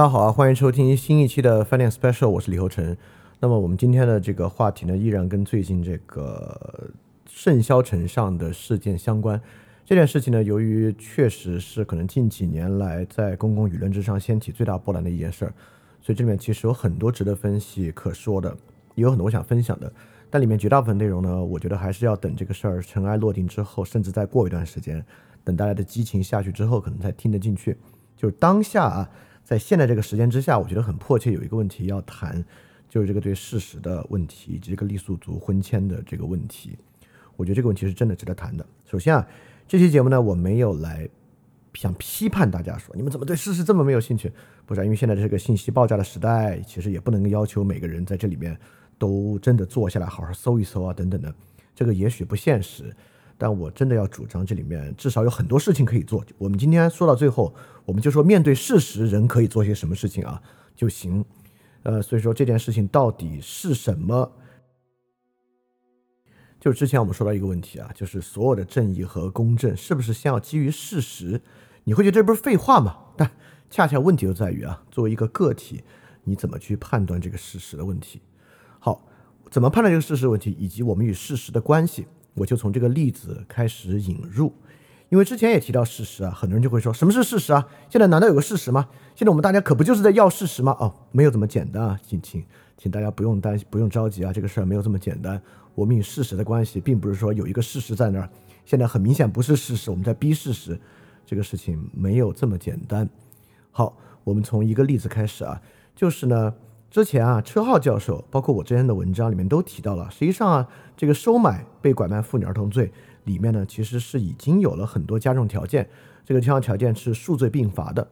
大家好啊，欢迎收听新一期的饭店 special，我是李厚成。那么我们今天的这个话题呢，依然跟最近这个盛嚣尘上的事件相关。这件事情呢，由于确实是可能近几年来在公共舆论之上掀起最大波澜的一件事儿，所以这里面其实有很多值得分析可说的，也有很多我想分享的。但里面绝大部分内容呢，我觉得还是要等这个事儿尘埃落定之后，甚至再过一段时间，等大家的激情下去之后，可能才听得进去。就是当下啊。在现在这个时间之下，我觉得很迫切有一个问题要谈，就是这个对事实的问题以及这个傈僳族婚迁的这个问题。我觉得这个问题是真的值得谈的。首先啊，这期节目呢，我没有来想批判大家说你们怎么对事实这么没有兴趣，不是？因为现在这个信息爆炸的时代，其实也不能要求每个人在这里面都真的坐下来好好搜一搜啊，等等的，这个也许不现实。但我真的要主张，这里面至少有很多事情可以做。我们今天说到最后，我们就说面对事实，人可以做些什么事情啊就行。呃，所以说这件事情到底是什么？就是之前我们说到一个问题啊，就是所有的正义和公正是不是先要基于事实？你会觉得这不是废话吗？但恰恰问题就在于啊，作为一个个体，你怎么去判断这个事实的问题？好，怎么判断这个事实问题，以及我们与事实的关系？我就从这个例子开始引入，因为之前也提到事实啊，很多人就会说什么是事实啊？现在难道有个事实吗？现在我们大家可不就是在要事实吗？哦，没有这么简单啊，请请请大家不用担心，不用着急啊，这个事儿没有这么简单。我们与事实的关系，并不是说有一个事实在那儿，现在很明显不是事实，我们在逼事实，这个事情没有这么简单。好，我们从一个例子开始啊，就是呢。之前啊，车浩教授包括我之前的文章里面都提到了，实际上啊，这个收买被拐卖妇女儿童罪里面呢，其实是已经有了很多加重条件，这个加重条件是数罪并罚的。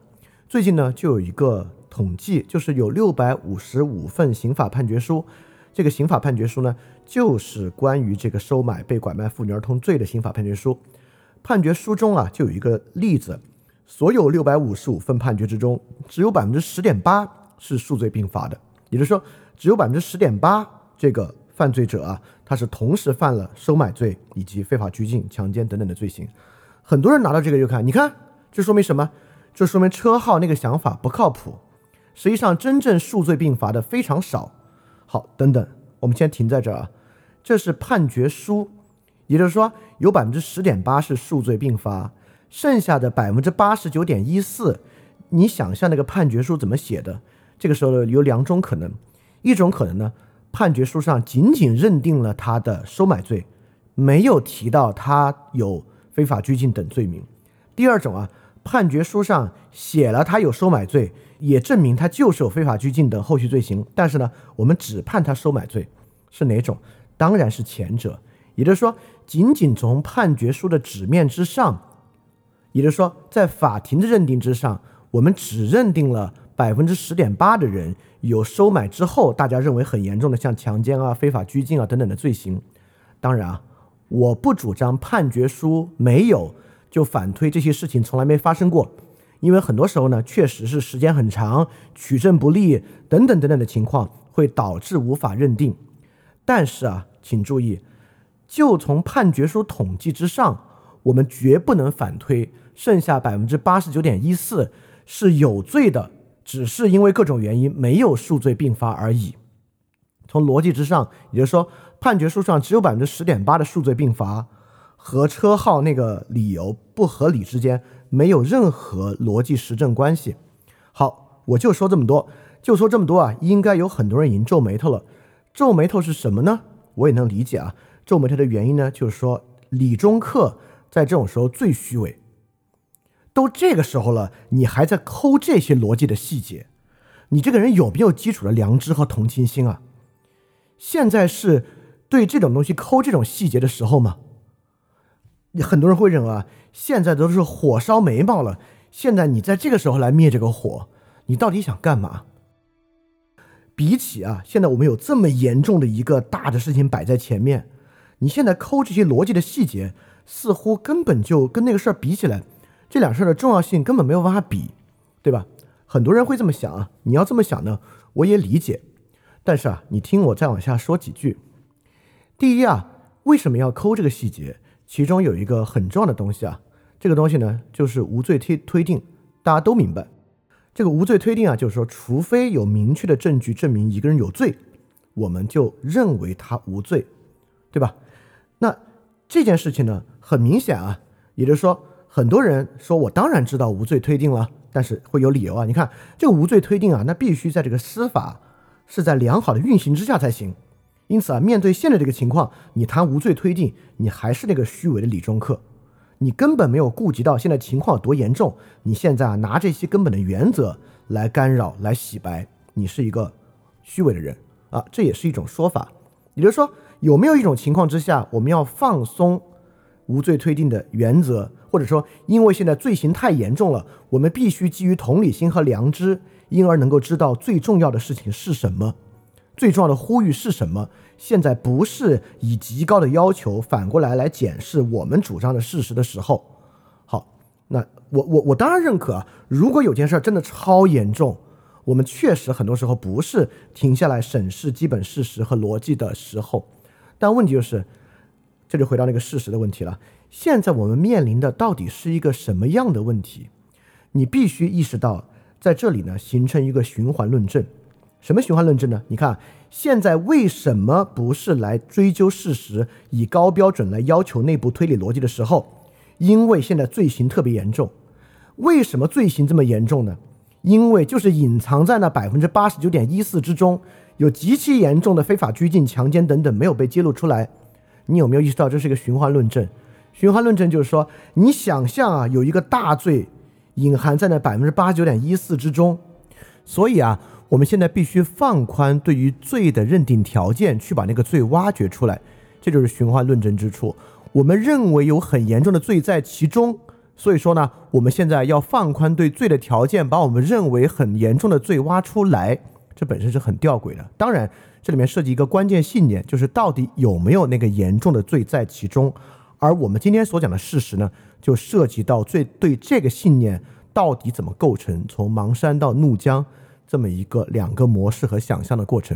最近呢，就有一个统计，就是有六百五十五份刑法判决书，这个刑法判决书呢，就是关于这个收买被拐卖妇女儿童罪的刑法判决书。判决书中啊，就有一个例子，所有六百五十五份判决之中，只有百分之十点八是数罪并罚的。也就是说，只有百分之十点八这个犯罪者啊，他是同时犯了收买罪以及非法拘禁、强奸等等的罪行。很多人拿到这个就看，你看，这说明什么？这说明车号那个想法不靠谱。实际上，真正数罪并罚的非常少。好，等等，我们先停在这儿啊。这是判决书，也就是说，有百分之十点八是数罪并罚，剩下的百分之八十九点一四，你想象那个判决书怎么写的？这个时候有两种可能，一种可能呢，判决书上仅仅认定了他的收买罪，没有提到他有非法拘禁等罪名；第二种啊，判决书上写了他有收买罪，也证明他就是有非法拘禁等后续罪行，但是呢，我们只判他收买罪，是哪种？当然是前者，也就是说，仅仅从判决书的纸面之上，也就是说，在法庭的认定之上，我们只认定了。百分之十点八的人有收买之后，大家认为很严重的，像强奸啊、非法拘禁啊等等的罪行。当然啊，我不主张判决书没有就反推这些事情从来没发生过，因为很多时候呢，确实是时间很长、取证不力等等等等的情况会导致无法认定。但是啊，请注意，就从判决书统计之上，我们绝不能反推剩下百分之八十九点一四是有罪的。只是因为各种原因没有数罪并罚而已。从逻辑之上，也就是说，判决书上只有百分之十点八的数罪并罚，和车号那个理由不合理之间没有任何逻辑实证关系。好，我就说这么多，就说这么多啊，应该有很多人已经皱眉头了。皱眉头是什么呢？我也能理解啊。皱眉头的原因呢，就是说理中客在这种时候最虚伪。都这个时候了，你还在抠这些逻辑的细节，你这个人有没有基础的良知和同情心啊？现在是对这种东西抠这种细节的时候吗？很多人会认为啊，现在都是火烧眉毛了，现在你在这个时候来灭这个火，你到底想干嘛？比起啊，现在我们有这么严重的一个大的事情摆在前面，你现在抠这些逻辑的细节，似乎根本就跟那个事儿比起来。这两事儿的重要性根本没有办法比，对吧？很多人会这么想啊，你要这么想呢，我也理解。但是啊，你听我再往下说几句。第一啊，为什么要抠这个细节？其中有一个很重要的东西啊，这个东西呢就是无罪推推定，大家都明白。这个无罪推定啊，就是说，除非有明确的证据证明一个人有罪，我们就认为他无罪，对吧？那这件事情呢，很明显啊，也就是说，很多人说我当然知道无罪推定了，但是会有理由啊。你看这个无罪推定啊，那必须在这个司法是在良好的运行之下才行。因此啊，面对现在这个情况，你谈无罪推定，你还是那个虚伪的理中客，你根本没有顾及到现在情况有多严重。你现在啊，拿这些根本的原则来干扰、来洗白，你是一个虚伪的人啊，这也是一种说法。也就是说，有没有一种情况之下，我们要放松无罪推定的原则，或者说，因为现在罪行太严重了，我们必须基于同理心和良知，因而能够知道最重要的事情是什么。最重要的呼吁是什么？现在不是以极高的要求反过来来检视我们主张的事实的时候。好，那我我我当然认可啊，如果有件事真的超严重，我们确实很多时候不是停下来审视基本事实和逻辑的时候。但问题就是，这就回到那个事实的问题了。现在我们面临的到底是一个什么样的问题？你必须意识到，在这里呢，形成一个循环论证。什么循环论证呢？你看，现在为什么不是来追究事实，以高标准来要求内部推理逻辑的时候？因为现在罪行特别严重。为什么罪行这么严重呢？因为就是隐藏在那百分之八十九点一四之中，有极其严重的非法拘禁、强奸等等没有被揭露出来。你有没有意识到这是一个循环论证？循环论证就是说，你想象啊，有一个大罪隐含在那百分之八十九点一四之中，所以啊。我们现在必须放宽对于罪的认定条件，去把那个罪挖掘出来，这就是循环论证之处。我们认为有很严重的罪在其中，所以说呢，我们现在要放宽对罪的条件，把我们认为很严重的罪挖出来。这本身是很吊诡的。当然，这里面涉及一个关键信念，就是到底有没有那个严重的罪在其中。而我们今天所讲的事实呢，就涉及到最对这个信念到底怎么构成，从邙山到怒江。这么一个两个模式和想象的过程。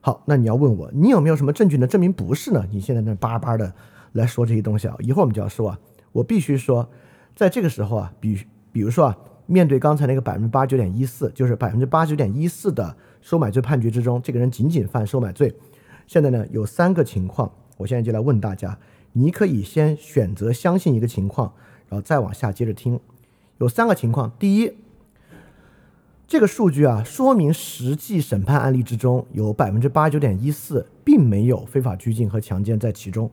好，那你要问我，你有没有什么证据能证明不是呢？你现在那叭叭的来说这些东西啊，一会儿我们就要说啊。我必须说，在这个时候啊，比比如说啊，面对刚才那个百分之八十九点一四，就是百分之八十九点一四的收买罪判决之中，这个人仅仅犯收买罪。现在呢，有三个情况，我现在就来问大家，你可以先选择相信一个情况，然后再往下接着听。有三个情况，第一。这个数据啊，说明实际审判案例之中有百分之八十九点一四，并没有非法拘禁和强奸在其中，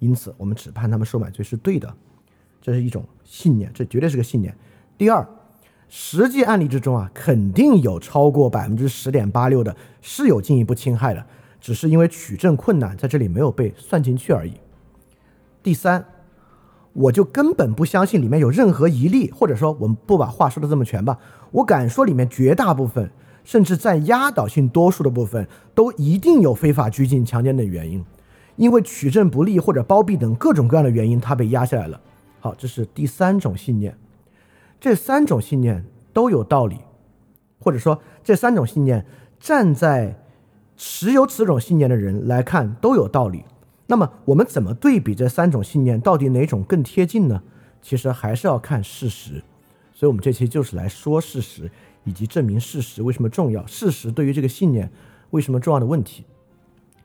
因此我们只判他们收买罪是对的，这是一种信念，这绝对是个信念。第二，实际案例之中啊，肯定有超过百分之十点八六的是有进一步侵害的，只是因为取证困难，在这里没有被算进去而已。第三。我就根本不相信里面有任何一例，或者说我们不把话说的这么全吧，我敢说里面绝大部分，甚至占压倒性多数的部分，都一定有非法拘禁、强奸等原因，因为取证不利或者包庇等各种各样的原因，他被压下来了。好，这是第三种信念，这三种信念都有道理，或者说这三种信念站在持有此种信念的人来看都有道理。那么我们怎么对比这三种信念，到底哪种更贴近呢？其实还是要看事实，所以我们这期就是来说事实，以及证明事实为什么重要，事实对于这个信念为什么重要的问题。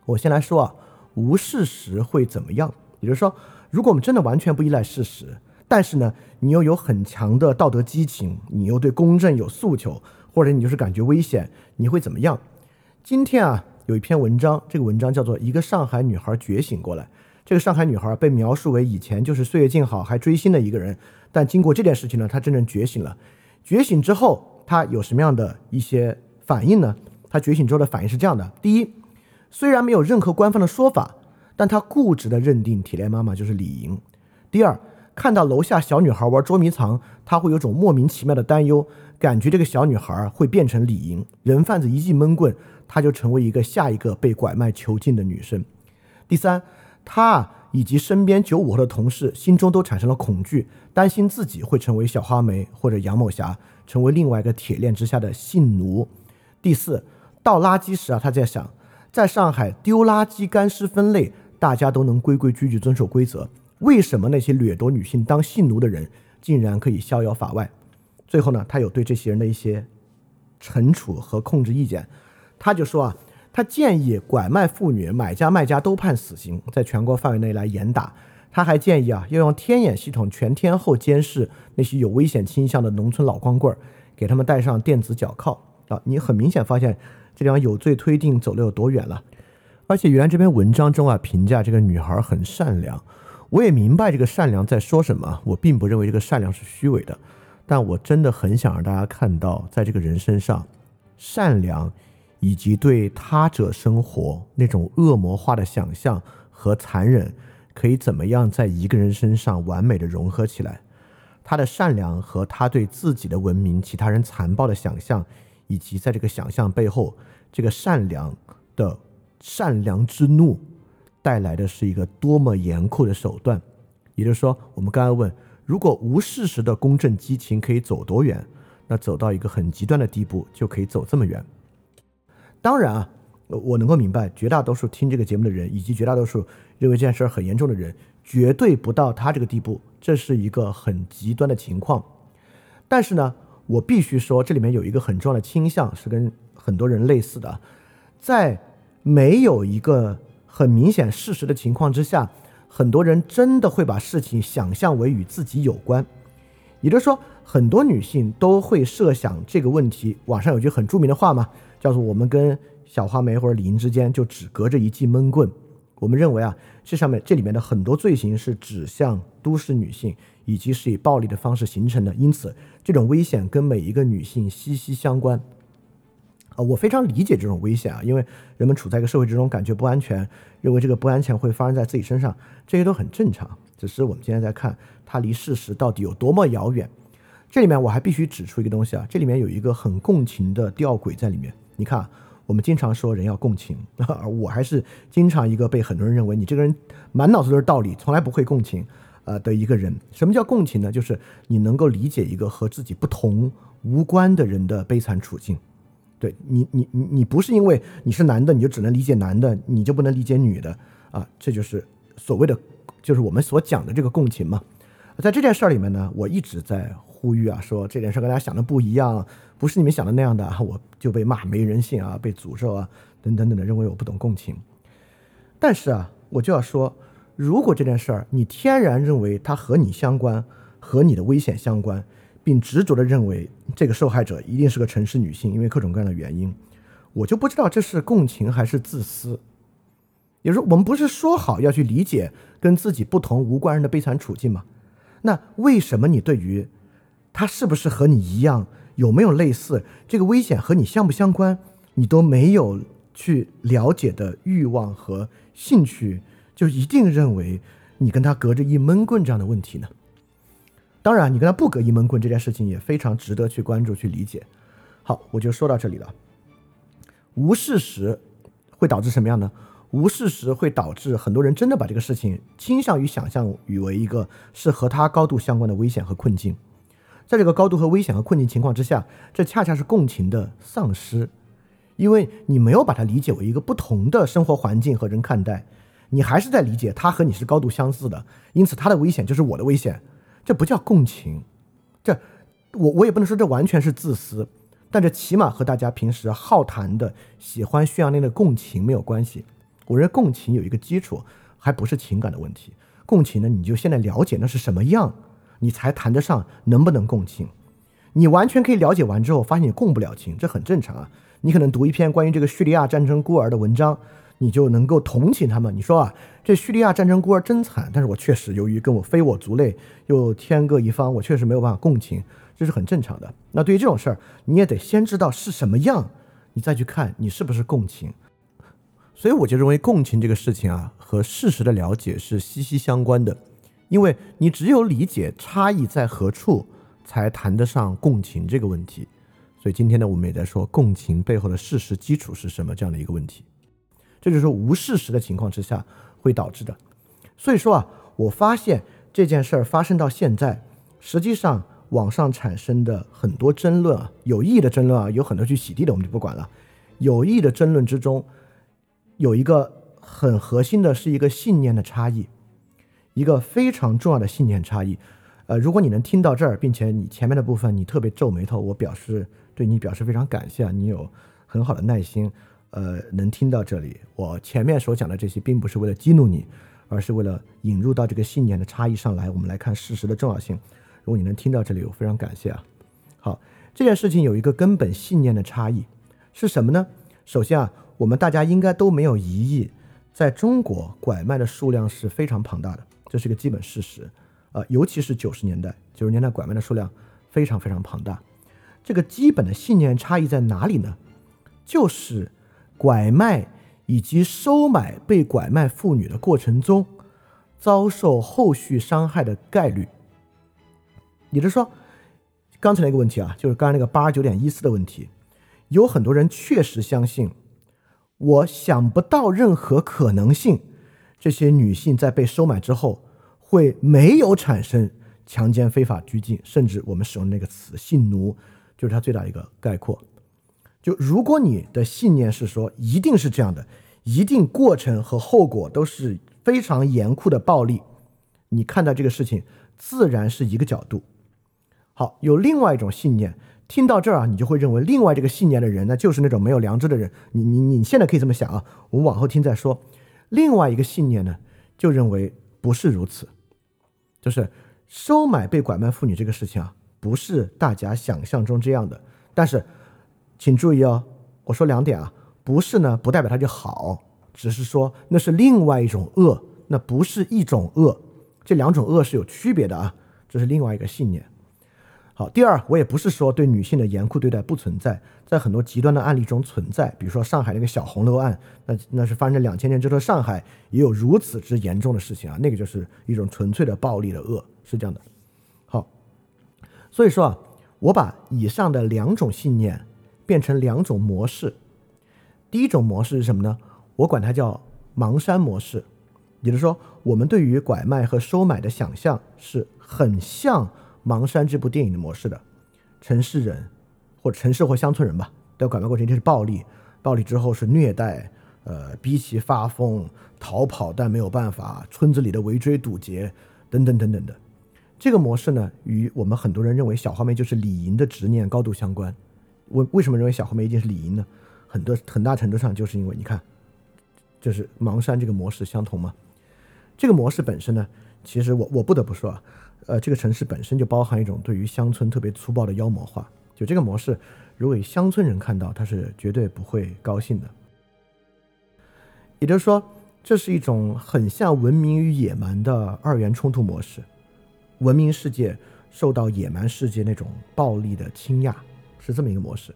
我先来说啊，无事实会怎么样？也就是说，如果我们真的完全不依赖事实，但是呢，你又有很强的道德激情，你又对公正有诉求，或者你就是感觉危险，你会怎么样？今天啊。有一篇文章，这个文章叫做《一个上海女孩觉醒过来》。这个上海女孩被描述为以前就是岁月静好还追星的一个人，但经过这件事情呢，她真正觉醒了。觉醒之后，她有什么样的一些反应呢？她觉醒之后的反应是这样的：第一，虽然没有任何官方的说法，但她固执地认定铁链妈妈就是李莹；第二，看到楼下小女孩玩捉迷藏，她会有种莫名其妙的担忧，感觉这个小女孩会变成李莹，人贩子一记闷棍。她就成为一个下一个被拐卖囚禁的女生。第三，她以及身边九五后的同事心中都产生了恐惧，担心自己会成为小花梅或者杨某霞，成为另外一个铁链之下的性奴。第四，倒垃圾时啊，他在想，在上海丢垃圾干湿分类，大家都能规规矩矩遵守规则，为什么那些掠夺女性当性奴的人竟然可以逍遥法外？最后呢，他有对这些人的一些惩处和控制意见，他就说啊，他建议拐卖妇女买家卖家都判死刑，在全国范围内来严打。他还建议啊，要用天眼系统全天候监视那些有危险倾向的农村老光棍儿，给他们戴上电子脚铐啊。你很明显发现这地方有罪推定走了有多远了。而且原来这篇文章中啊，评价这个女孩很善良，我也明白这个善良在说什么。我并不认为这个善良是虚伪的，但我真的很想让大家看到，在这个人身上，善良以及对他者生活那种恶魔化的想象和残忍。可以怎么样在一个人身上完美的融合起来？他的善良和他对自己的文明、其他人残暴的想象，以及在这个想象背后，这个善良的善良之怒带来的是一个多么严酷的手段。也就是说，我们刚才问，如果无事实的公正激情可以走多远？那走到一个很极端的地步，就可以走这么远。当然啊。我能够明白，绝大多数听这个节目的人，以及绝大多数认为这件事儿很严重的人，绝对不到他这个地步。这是一个很极端的情况。但是呢，我必须说，这里面有一个很重要的倾向，是跟很多人类似的，在没有一个很明显事实的情况之下，很多人真的会把事情想象为与自己有关。也就是说，很多女性都会设想这个问题。网上有句很著名的话嘛，叫做“我们跟”。小花梅或者李英之间就只隔着一记闷棍。我们认为啊，这上面这里面的很多罪行是指向都市女性，以及是以暴力的方式形成的。因此，这种危险跟每一个女性息息相关。啊，我非常理解这种危险啊，因为人们处在一个社会之中，感觉不安全，认为这个不安全会发生在自己身上，这些都很正常。只是我们今天在看它离事实到底有多么遥远。这里面我还必须指出一个东西啊，这里面有一个很共情的吊诡在里面。你看。我们经常说人要共情，而我还是经常一个被很多人认为你这个人满脑子都是道理，从来不会共情，呃的一个人。什么叫共情呢？就是你能够理解一个和自己不同、无关的人的悲惨处境。对你，你你你不是因为你是男的，你就只能理解男的，你就不能理解女的啊？这就是所谓的，就是我们所讲的这个共情嘛。在这件事儿里面呢，我一直在呼吁啊，说这件事跟大家想的不一样。不是你们想的那样的，我就被骂没人性啊，被诅咒啊，等等等等，认为我不懂共情。但是啊，我就要说，如果这件事儿你天然认为它和你相关，和你的危险相关，并执着的认为这个受害者一定是个城市女性，因为各种各样的原因，我就不知道这是共情还是自私。也就是，我们不是说好要去理解跟自己不同无关人的悲惨处境吗？那为什么你对于他是不是和你一样？有没有类似这个危险和你相不相关，你都没有去了解的欲望和兴趣，就一定认为你跟他隔着一闷棍这样的问题呢？当然，你跟他不隔一闷棍这件事情也非常值得去关注、去理解。好，我就说到这里了。无事实会导致什么样呢？无事实会导致很多人真的把这个事情倾向于想象与为一个是和他高度相关的危险和困境。在这个高度和危险和困境情况之下，这恰恰是共情的丧失，因为你没有把它理解为一个不同的生活环境和人看待，你还是在理解他和你是高度相似的，因此他的危险就是我的危险，这不叫共情，这我我也不能说这完全是自私，但这起码和大家平时好谈的、喜欢宣扬那个共情没有关系。我认为共情有一个基础，还不是情感的问题，共情呢，你就现在了解那是什么样。你才谈得上能不能共情？你完全可以了解完之后，发现你共不了情，这很正常啊。你可能读一篇关于这个叙利亚战争孤儿的文章，你就能够同情他们。你说啊，这叙利亚战争孤儿真惨，但是我确实由于跟我非我族类，又天各一方，我确实没有办法共情，这是很正常的。那对于这种事儿，你也得先知道是什么样，你再去看你是不是共情。所以我就认为共情这个事情啊，和事实的了解是息息相关的。因为你只有理解差异在何处，才谈得上共情这个问题。所以今天呢，我们也在说共情背后的事实基础是什么这样的一个问题。这就是无事实的情况之下会导致的。所以说啊，我发现这件事儿发生到现在，实际上网上产生的很多争论啊，有意义的争论啊，有很多去洗地的，我们就不管了。有意义的争论之中，有一个很核心的是一个信念的差异，一个非常重要的信念差异。呃，如果你能听到这儿，并且你前面的部分你特别皱眉头，我表示对你表示非常感谢啊，你有很好的耐心，呃，能听到这里。我前面所讲的这些，并不是为了激怒你，而是为了引入到这个信念的差异上来。我们来看事实的重要性。如果你能听到这里，我非常感谢啊。好，这件事情有一个根本信念的差异是什么呢？首先啊，我们大家应该都没有疑义，在中国拐卖的数量是非常庞大的，这是一个基本事实。呃，尤其是九十年代，九十年代拐卖的数量非常非常庞大。这个基本的信念差异在哪里呢？就是拐卖以及收买被拐卖妇女的过程中，遭受后续伤害的概率。也就是说，刚才那个问题啊，就是刚才那个八十九点一四的问题，有很多人确实相信，我想不到任何可能性，这些女性在被收买之后。会没有产生强奸、非法拘禁，甚至我们使用那个词“性奴”，就是它最大一个概括。就如果你的信念是说一定是这样的，一定过程和后果都是非常严酷的暴力，你看待这个事情自然是一个角度。好，有另外一种信念，听到这儿啊，你就会认为另外这个信念的人呢，就是那种没有良知的人。你你你现在可以这么想啊，我们往后听再说。另外一个信念呢，就认为不是如此。就是收买被拐卖妇女这个事情啊，不是大家想象中这样的。但是，请注意哦，我说两点啊，不是呢，不代表它就好，只是说那是另外一种恶，那不是一种恶，这两种恶是有区别的啊，这是另外一个信念。好，第二，我也不是说对女性的严酷对待不存在，在很多极端的案例中存在，比如说上海那个小红楼案，那那是发生两千年之后，上海也有如此之严重的事情啊，那个就是一种纯粹的暴力的恶，是这样的。好，所以说啊，我把以上的两种信念变成两种模式，第一种模式是什么呢？我管它叫盲山模式，也就是说，我们对于拐卖和收买的想象是很像。《盲山》这部电影的模式的城市人，或者城市或乡村人吧，在拐卖过程就是暴力，暴力之后是虐待，呃，逼其发疯、逃跑，但没有办法，村子里的围追堵截，等等等等的。这个模式呢，与我们很多人认为小花梅就是李莹的执念高度相关。为为什么认为小花梅一定是李莹呢？很多很大程度上就是因为你看，就是盲山这个模式相同吗？这个模式本身呢，其实我我不得不说啊。呃，这个城市本身就包含一种对于乡村特别粗暴的妖魔化。就这个模式，如果乡村人看到，他是绝对不会高兴的。也就是说，这是一种很像文明与野蛮的二元冲突模式。文明世界受到野蛮世界那种暴力的倾轧，是这么一个模式。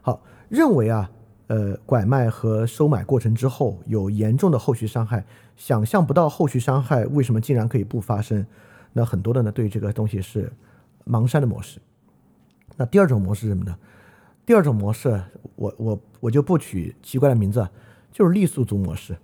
好，认为啊，呃，拐卖和收买过程之后有严重的后续伤害，想象不到后续伤害为什么竟然可以不发生。那很多的呢，对这个东西是盲山的模式。那第二种模式是什么呢？第二种模式，我我我就不取奇怪的名字，就是傈僳族模式。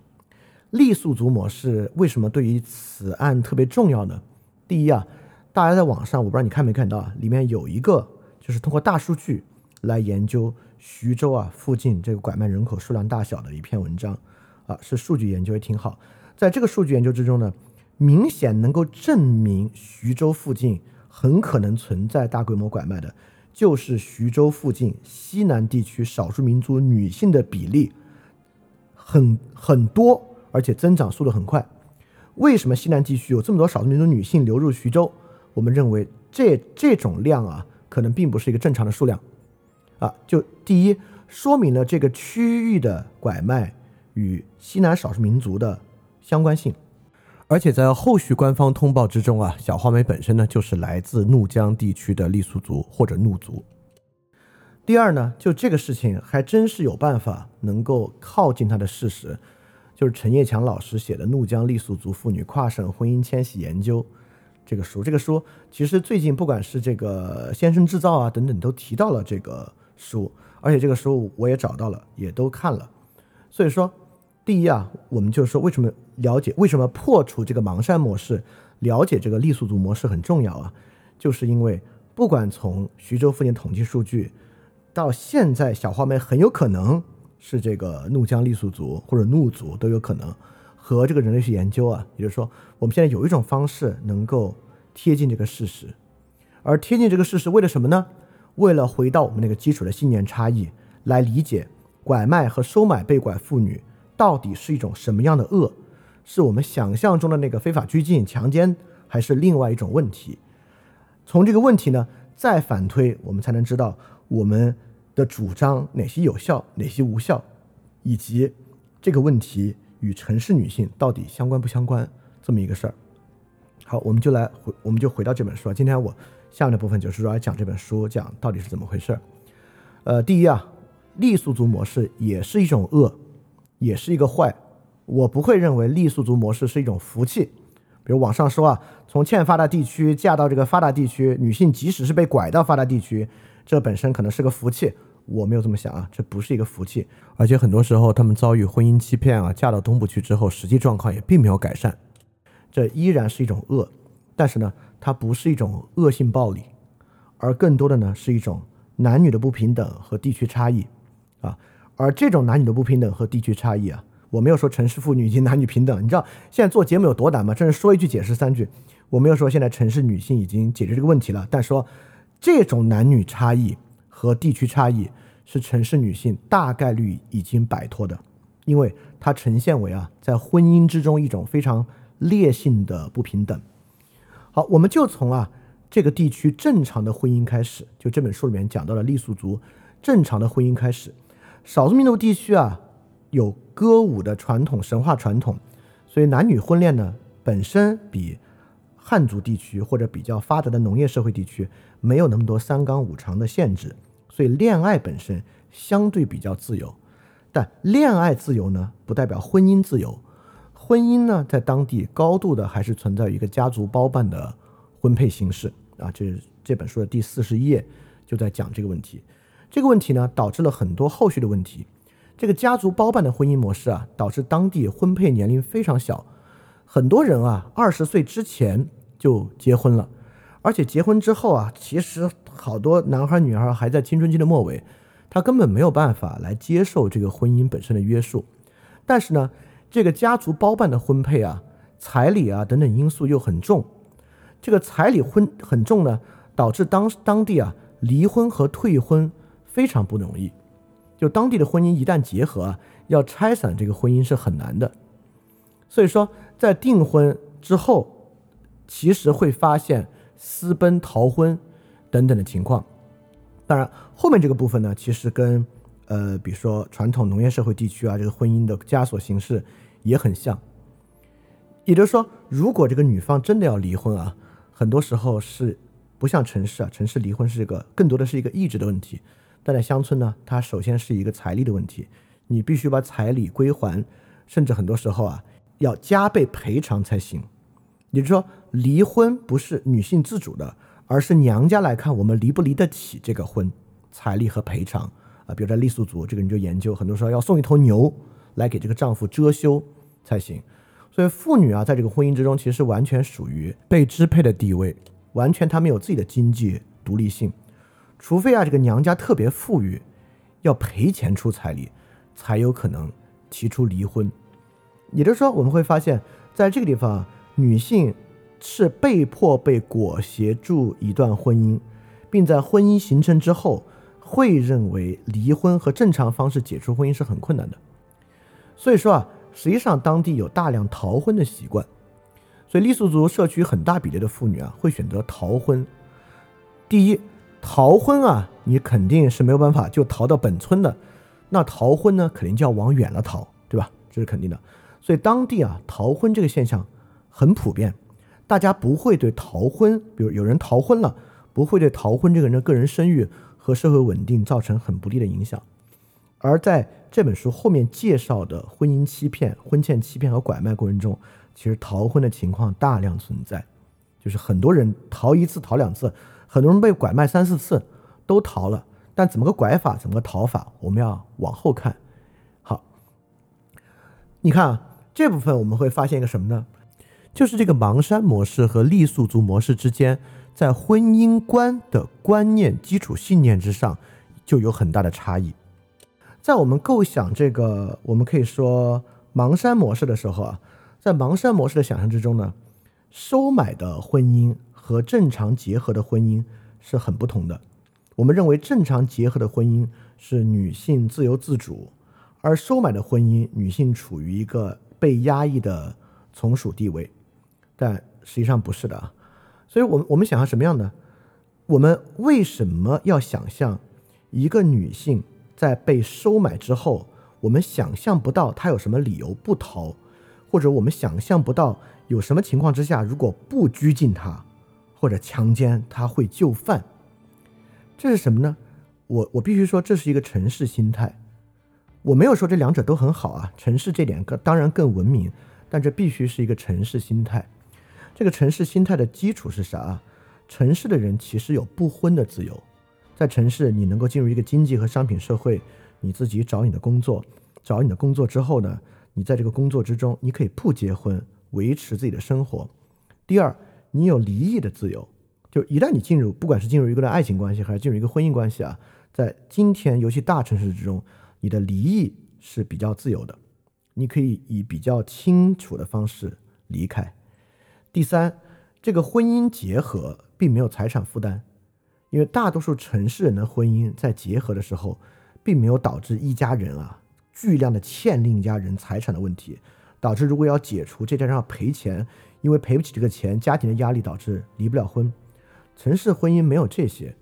傈僳族模式为什么对于此案特别重要呢？第一啊，大家在网上，我不知道你看没看到啊，里面有一个就是通过大数据来研究徐州啊附近这个拐卖人口数量大小的一篇文章啊，是数据研究也挺好。在这个数据研究之中呢。明显能够证明徐州附近很可能存在大规模拐卖的，就是徐州附近西南地区少数民族女性的比例很很多，而且增长速度很快。为什么西南地区有这么多少数民族女性流入徐州？我们认为这这种量啊，可能并不是一个正常的数量啊。就第一，说明了这个区域的拐卖与西南少数民族的相关性。而且在后续官方通报之中啊，小花梅本身呢就是来自怒江地区的傈僳族或者怒族。第二呢，就这个事情还真是有办法能够靠近他的事实，就是陈业强老师写的《怒江傈僳族妇女跨省婚姻迁徙研究》这个书。这个书其实最近不管是这个先生制造啊等等都提到了这个书，而且这个书我也找到了，也都看了。所以说。第一啊，我们就是说，为什么了解为什么破除这个盲山模式，了解这个傈僳族模式很重要啊？就是因为不管从徐州附近统计数据，到现在小花梅很有可能是这个怒江傈僳族或者怒族都有可能，和这个人类学研究啊，也就是说，我们现在有一种方式能够贴近这个事实，而贴近这个事实为了什么呢？为了回到我们那个基础的信念差异来理解拐卖和收买被拐妇女到底是一种什么样的恶，是我们想象中的那个非法拘禁、强奸，还是另外一种问题？从这个问题呢，再反推，我们才能知道我们的主张哪些有效，哪些无效，以及这个问题与城市女性到底相关不相关这么一个事儿。好，我们就来回，我们就回到这本书啊。今天我下面的部分就是说来讲这本书，讲到底是怎么回事儿。呃，第一啊，傈僳族模式也是一种恶，也是一个坏。我不会认为傈僳族模式是一种福气。比如网上说啊，从欠发达地区嫁到这个发达地区，女性即使是被拐到发达地区，这本身可能是个福气。我没有这么想啊，这不是一个福气。而且很多时候，他们遭遇婚姻欺骗啊，嫁到东部去之后，实际状况也并没有改善，这依然是一种恶。但是呢，它不是一种恶性暴力，而更多的呢是一种男女的不平等和地区差异啊。而这种男女的不平等和地区差异啊。我没有说城市妇女已经男女平等，你知道现在做节目有多难吗？真是说一句解释三句。我没有说现在城市女性已经解决这个问题了，但说这种男女差异和地区差异是城市女性大概率已经摆脱的，因为它呈现为啊在婚姻之中一种非常烈性的不平等。好，我们就从啊这个地区正常的婚姻开始，就这本书里面讲到了傈僳族正常的婚姻开始，少数民族地区啊。有歌舞的传统神话传统，所以男女婚恋呢本身比汉族地区或者比较发达的农业社会地区没有那么多三纲五常的限制，所以恋爱本身相对比较自由。但恋爱自由呢不代表婚姻自由，婚姻呢在当地高度的还是存在一个家族包办的婚配形式啊。这是这本书的第四十页就在讲这个问题。这个问题呢导致了很多后续的问题。这个家族包办的婚姻模式啊，导致当地婚配年龄非常小，很多人啊二十岁之前就结婚了，而且结婚之后啊，其实好多男孩女孩还在青春期的末尾，他根本没有办法来接受这个婚姻本身的约束。但是呢，这个家族包办的婚配啊，彩礼啊等等因素又很重，这个彩礼婚很重呢，导致当当地啊离婚和退婚非常不容易。就当地的婚姻一旦结合啊，要拆散这个婚姻是很难的。所以说，在订婚之后，其实会发现私奔、逃婚等等的情况。当然，后面这个部分呢，其实跟呃，比如说传统农业社会地区啊，这个婚姻的枷锁形式也很像。也就是说，如果这个女方真的要离婚啊，很多时候是不像城市啊，城市离婚是一个更多的是一个意志的问题。但在乡村呢，它首先是一个财力的问题，你必须把彩礼归还，甚至很多时候啊要加倍赔偿才行。也就是说，离婚不是女性自主的，而是娘家来看我们离不离得起这个婚，彩礼和赔偿啊。比如在傈僳族，这个人就研究，很多时候要送一头牛来给这个丈夫遮羞才行。所以妇女啊，在这个婚姻之中，其实完全属于被支配的地位，完全她没有自己的经济独立性。除非啊，这个娘家特别富裕，要赔钱出彩礼，才有可能提出离婚。也就是说，我们会发现，在这个地方，女性是被迫被裹挟住一段婚姻，并在婚姻形成之后，会认为离婚和正常方式解除婚姻是很困难的。所以说啊，实际上当地有大量逃婚的习惯，所以傈僳族社区很大比例的妇女啊，会选择逃婚。第一。逃婚啊，你肯定是没有办法就逃到本村的，那逃婚呢，肯定就要往远了逃，对吧？这是肯定的。所以当地啊，逃婚这个现象很普遍，大家不会对逃婚，比如有人逃婚了，不会对逃婚这个人的个人声誉和社会稳定造成很不利的影响。而在这本书后面介绍的婚姻欺骗、婚前欺骗和拐卖过程中，其实逃婚的情况大量存在，就是很多人逃一次、逃两次。很多人被拐卖三四次，都逃了，但怎么个拐法，怎么个逃法，我们要往后看。好，你看啊，这部分我们会发现一个什么呢？就是这个盲山模式和傈僳族模式之间在婚姻观的观念基础信念之上，就有很大的差异。在我们构想这个，我们可以说盲山模式的时候啊，在盲山模式的想象之中呢，收买的婚姻和正常结合的婚姻是很不同的。我们认为正常结合的婚姻是女性自由自主，而收买的婚姻，女性处于一个被压抑的从属地位。但实际上不是的啊。所以，我们我们想象什么样的？我们为什么要想象一个女性？在被收买之后，我们想象不到她有什么理由不逃，或者我们想象不到有什么情况之下，如果不拘禁她或者强奸她会就范。这是什么呢？我我必须说，这是一个城市心态。我没有说这两者都很好啊，城市这点更当然更文明，但这必须是一个城市心态。这个城市心态的基础是啥？城市的人其实有不婚的自由。在城市，你能够进入一个经济和商品社会，你自己找你的工作，找你的工作之后呢，你在这个工作之中，你可以不结婚，维持自己的生活。第二，你有离异的自由，就一旦你进入，不管是进入一个的爱情关系，还是进入一个婚姻关系啊，在今天尤其大城市之中，你的离异是比较自由的，你可以以比较清楚的方式离开。第三，这个婚姻结合并没有财产负担。因为大多数城市人的婚姻在结合的时候，并没有导致一家人啊巨量的欠另一家人财产的问题，导致如果要解除，这家人要赔钱，因为赔不起这个钱，家庭的压力导致离不了婚。城市婚姻没有这些，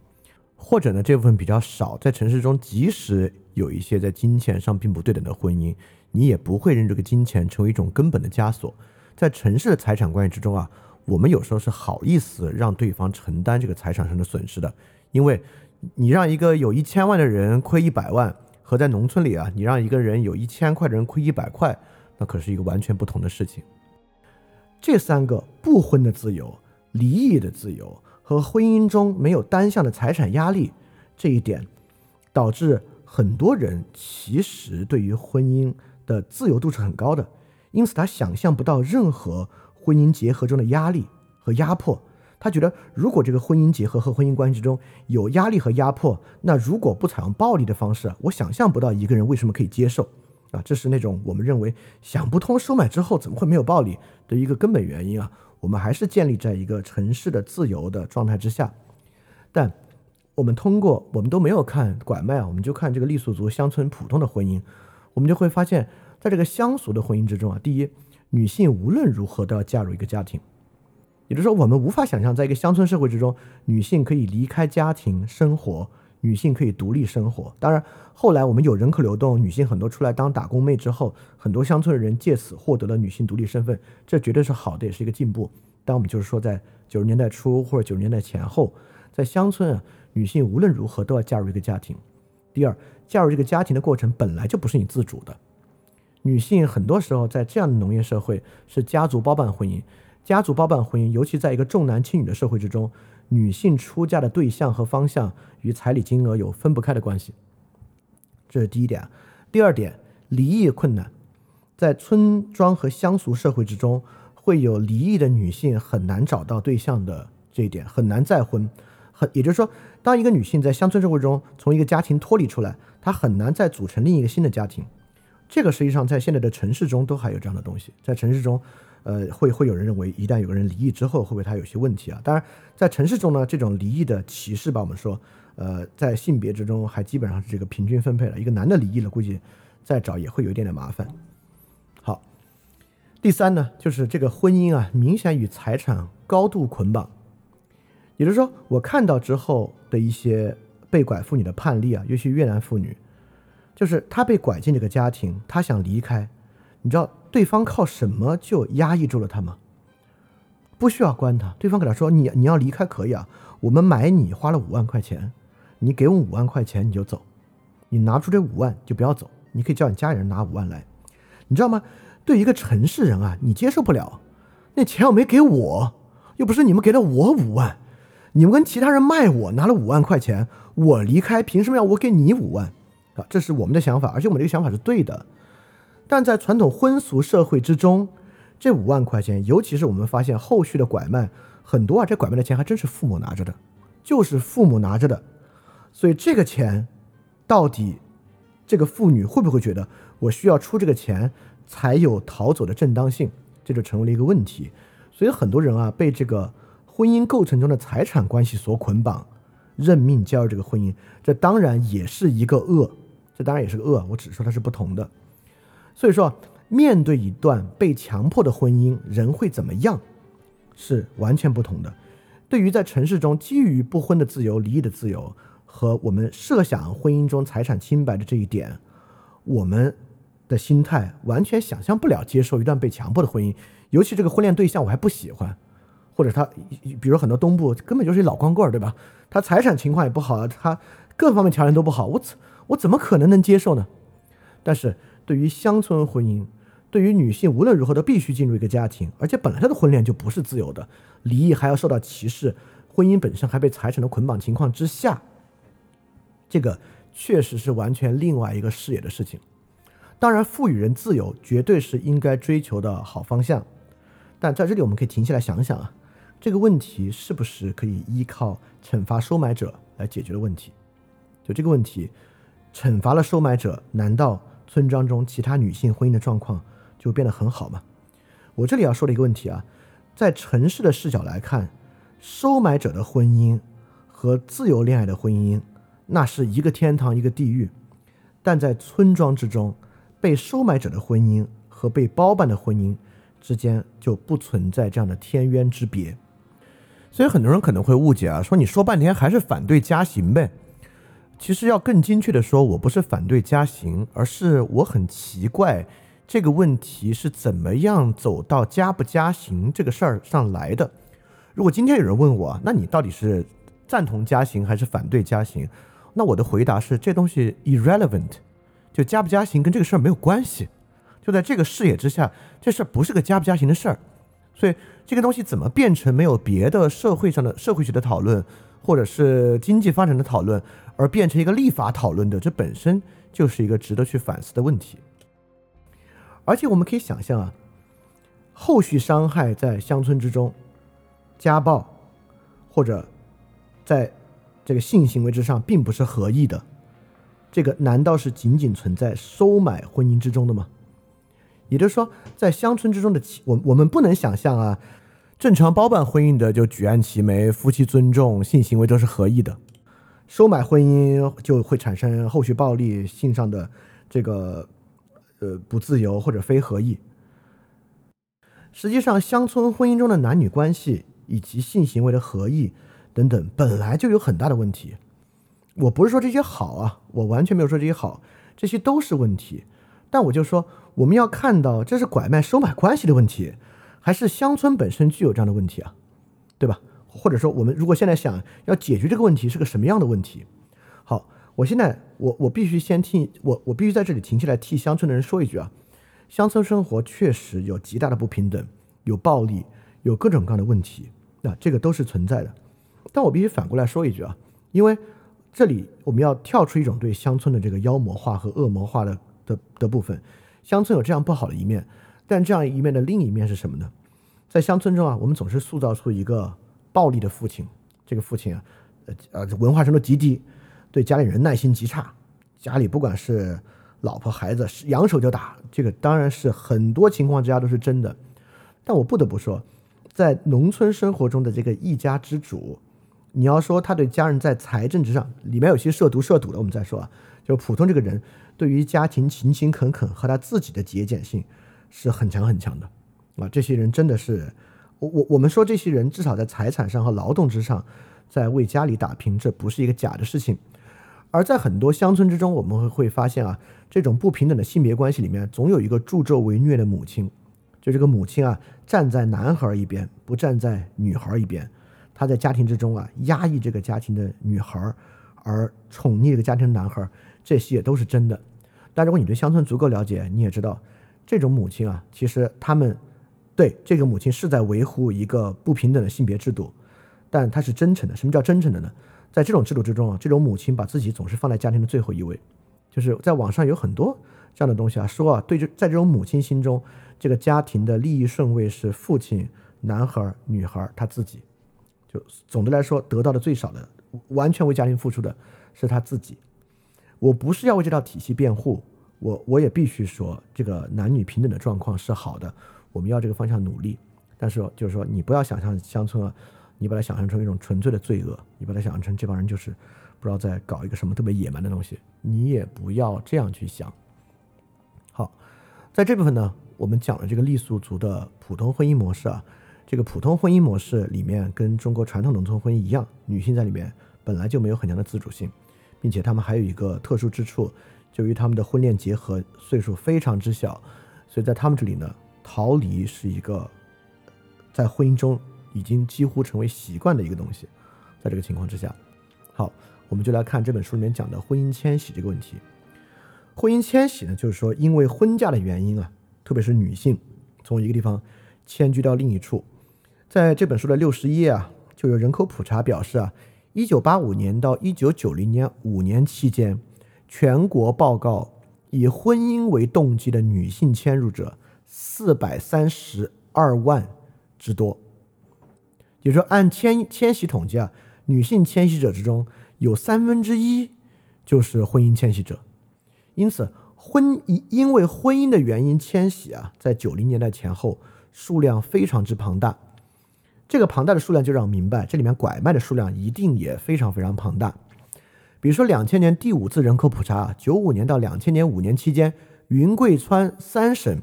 或者呢这部分比较少，在城市中，即使有一些在金钱上并不对等的婚姻，你也不会认这个金钱成为一种根本的枷锁。在城市的财产关系之中啊。我们有时候是好意思让对方承担这个财产上的损失的，因为你让一个有一千万的人亏一百万，和在农村里啊，你让一个人有一千块的人亏一百块，那可是一个完全不同的事情。这三个不婚的自由、离异的自由和婚姻中没有单向的财产压力这一点，导致很多人其实对于婚姻的自由度是很高的，因此他想象不到任何。婚姻结合中的压力和压迫，他觉得如果这个婚姻结合和婚姻关系中有压力和压迫，那如果不采用暴力的方式，我想象不到一个人为什么可以接受啊！这是那种我们认为想不通收买之后怎么会没有暴力的一个根本原因啊！我们还是建立在一个城市的自由的状态之下，但我们通过我们都没有看拐卖啊，我们就看这个傈僳族乡村普通的婚姻，我们就会发现，在这个乡俗的婚姻之中啊，第一。女性无论如何都要嫁入一个家庭，也就是说，我们无法想象，在一个乡村社会之中，女性可以离开家庭生活，女性可以独立生活。当然，后来我们有人口流动，女性很多出来当打工妹之后，很多乡村的人借此获得了女性独立身份，这绝对是好的，也是一个进步。但我们就是说，在九十年代初或者九十年代前后，在乡村啊，女性无论如何都要嫁入一个家庭。第二，嫁入这个家庭的过程本来就不是你自主的。女性很多时候在这样的农业社会是家族包办婚姻，家族包办婚姻，尤其在一个重男轻女的社会之中，女性出嫁的对象和方向与彩礼金额有分不开的关系。这是第一点。第二点，离异困难，在村庄和乡俗社会之中，会有离异的女性很难找到对象的这一点，很难再婚。很，也就是说，当一个女性在乡村社会中从一个家庭脱离出来，她很难再组成另一个新的家庭。这个实际上在现在的城市中都还有这样的东西，在城市中，呃，会会有人认为，一旦有个人离异之后，会不会他有些问题啊？当然，在城市中呢，这种离异的歧视吧，我们说，呃，在性别之中还基本上是这个平均分配了。一个男的离异了，估计再找也会有一点点麻烦。好，第三呢，就是这个婚姻啊，明显与财产高度捆绑，也就是说，我看到之后的一些被拐妇女的判例啊，尤其越南妇女。就是他被拐进这个家庭，他想离开，你知道对方靠什么就压抑住了他吗？不需要关他，对方给他说：“你你要离开可以啊，我们买你花了五万块钱，你给我五万块钱你就走，你拿出这五万就不要走，你可以叫你家里人拿五万来，你知道吗？对一个城市人啊，你接受不了，那钱又没给我，又不是你们给了我五万，你们跟其他人卖我拿了五万块钱，我离开凭什么要我给你五万？”啊，这是我们的想法，而且我们这个想法是对的。但在传统婚俗社会之中，这五万块钱，尤其是我们发现后续的拐卖很多啊，这拐卖的钱还真是父母拿着的，就是父母拿着的。所以这个钱到底这个妇女会不会觉得我需要出这个钱才有逃走的正当性？这就成为了一个问题。所以很多人啊，被这个婚姻构成中的财产关系所捆绑，认命加入这个婚姻，这当然也是一个恶，这当然也是个恶。我只是说它是不同的。所以说，面对一段被强迫的婚姻，人会怎么样，是完全不同的。对于在城市中基于不婚的自由、离异的自由和我们设想婚姻中财产清白的这一点，我们的心态完全想象不了接受一段被强迫的婚姻，尤其这个婚恋对象我还不喜欢，或者他，比如很多东部根本就是一老光棍儿，对吧？他财产情况也不好，他各方面条件都不好，我操我怎么可能能接受呢？但是。对于乡村婚姻，对于女性无论如何都必须进入一个家庭，而且本来她的婚恋就不是自由的，离异还要受到歧视，婚姻本身还被财产的捆绑情况之下，这个确实是完全另外一个视野的事情。当然，赋予人自由绝对是应该追求的好方向，但在这里我们可以停下来想想啊，这个问题是不是可以依靠惩罚收买者来解决的问题？就这个问题，惩罚了收买者，难道？村庄中其他女性婚姻的状况就变得很好吗？我这里要说的一个问题啊，在城市的视角来看，收买者的婚姻和自由恋爱的婚姻，那是一个天堂一个地狱；但在村庄之中，被收买者的婚姻和被包办的婚姻之间就不存在这样的天渊之别。所以很多人可能会误解啊，说你说半天还是反对加刑呗。其实要更精确的说，我不是反对加刑，而是我很奇怪这个问题是怎么样走到加不加刑这个事儿上来的。如果今天有人问我，那你到底是赞同加刑还是反对加刑？那我的回答是，这东西 irrelevant，就加不加刑跟这个事儿没有关系。就在这个视野之下，这事儿不是个加不加刑的事儿。所以这个东西怎么变成没有别的社会上的社会学的讨论，或者是经济发展的讨论？而变成一个立法讨论的，这本身就是一个值得去反思的问题。而且我们可以想象啊，后续伤害在乡村之中，家暴或者在这个性行为之上，并不是合意的。这个难道是仅仅存在收买婚姻之中的吗？也就是说，在乡村之中的，我我们不能想象啊，正常包办婚姻的就举案齐眉，夫妻尊重，性行为都是合意的。收买婚姻就会产生后续暴力、性上的这个呃不自由或者非合意。实际上，乡村婚姻中的男女关系以及性行为的合意等等，本来就有很大的问题。我不是说这些好啊，我完全没有说这些好，这些都是问题。但我就说，我们要看到这是拐卖收买关系的问题，还是乡村本身具有这样的问题啊？对吧？或者说，我们如果现在想要解决这个问题是个什么样的问题？好，我现在我我必须先替我我必须在这里停下来替乡村的人说一句啊，乡村生活确实有极大的不平等，有暴力，有各种各样的问题，那这个都是存在的。但我必须反过来说一句啊，因为这里我们要跳出一种对乡村的这个妖魔化和恶魔化的的的部分，乡村有这样不好的一面，但这样一面的另一面是什么呢？在乡村中啊，我们总是塑造出一个。暴力的父亲，这个父亲啊，呃呃，文化程度极低，对家里人耐心极差，家里不管是老婆孩子，扬手就打，这个当然是很多情况之下都是真的。但我不得不说，在农村生活中的这个一家之主，你要说他对家人在财政之上，里面有些涉毒涉赌的，我们再说啊，就普通这个人对于家庭勤勤恳恳和他自己的节俭性是很强很强的啊，这些人真的是。我我我们说这些人至少在财产上和劳动之上，在为家里打拼，这不是一个假的事情。而在很多乡村之中，我们会会发现啊，这种不平等的性别关系里面，总有一个助纣为虐的母亲。就这个母亲啊，站在男孩一边，不站在女孩一边。她在家庭之中啊，压抑这个家庭的女孩，而宠溺这个家庭的男孩。这些也都是真的。但如果你对乡村足够了解，你也知道，这种母亲啊，其实他们。对，这个母亲是在维护一个不平等的性别制度，但她是真诚的。什么叫真诚的呢？在这种制度之中啊，这种母亲把自己总是放在家庭的最后一位。就是在网上有很多这样的东西啊，说啊，对这在这种母亲心中，这个家庭的利益顺位是父亲、男孩、女孩，他自己。就总的来说，得到的最少的，完全为家庭付出的是他自己。我不是要为这套体系辩护，我我也必须说，这个男女平等的状况是好的，我们要这个方向努力。但是就是说，你不要想象乡村啊，你把它想象成一种纯粹的罪恶，你把它想象成这帮人就是不知道在搞一个什么特别野蛮的东西，你也不要这样去想。好，在这部分呢，我们讲了这个傈僳族的普通婚姻模式啊，这个普通婚姻模式里面跟中国传统农村婚姻一样，女性在里面本来就没有很强的自主性，并且他们还有一个特殊之处，就于他们的婚恋结合岁数非常之小，所以在他们这里呢，逃离是一个。在婚姻中已经几乎成为习惯的一个东西，在这个情况之下，好，我们就来看这本书里面讲的婚姻迁徙这个问题。婚姻迁徙呢，就是说因为婚嫁的原因啊，特别是女性从一个地方迁居到另一处。在这本书的六十页啊，就有人口普查表示啊，一九八五年到一九九零年五年期间，全国报告以婚姻为动机的女性迁入者四百三十二万。之多，也就是说，按迁迁徙统计啊，女性迁徙者之中有三分之一就是婚姻迁徙者。因此，婚因因为婚姻的原因迁徙啊，在九零年代前后数量非常之庞大。这个庞大的数量就让我明白，这里面拐卖的数量一定也非常非常庞大。比如说，两千年第五次人口普查啊，九五年到两千年五年期间，云贵川三省。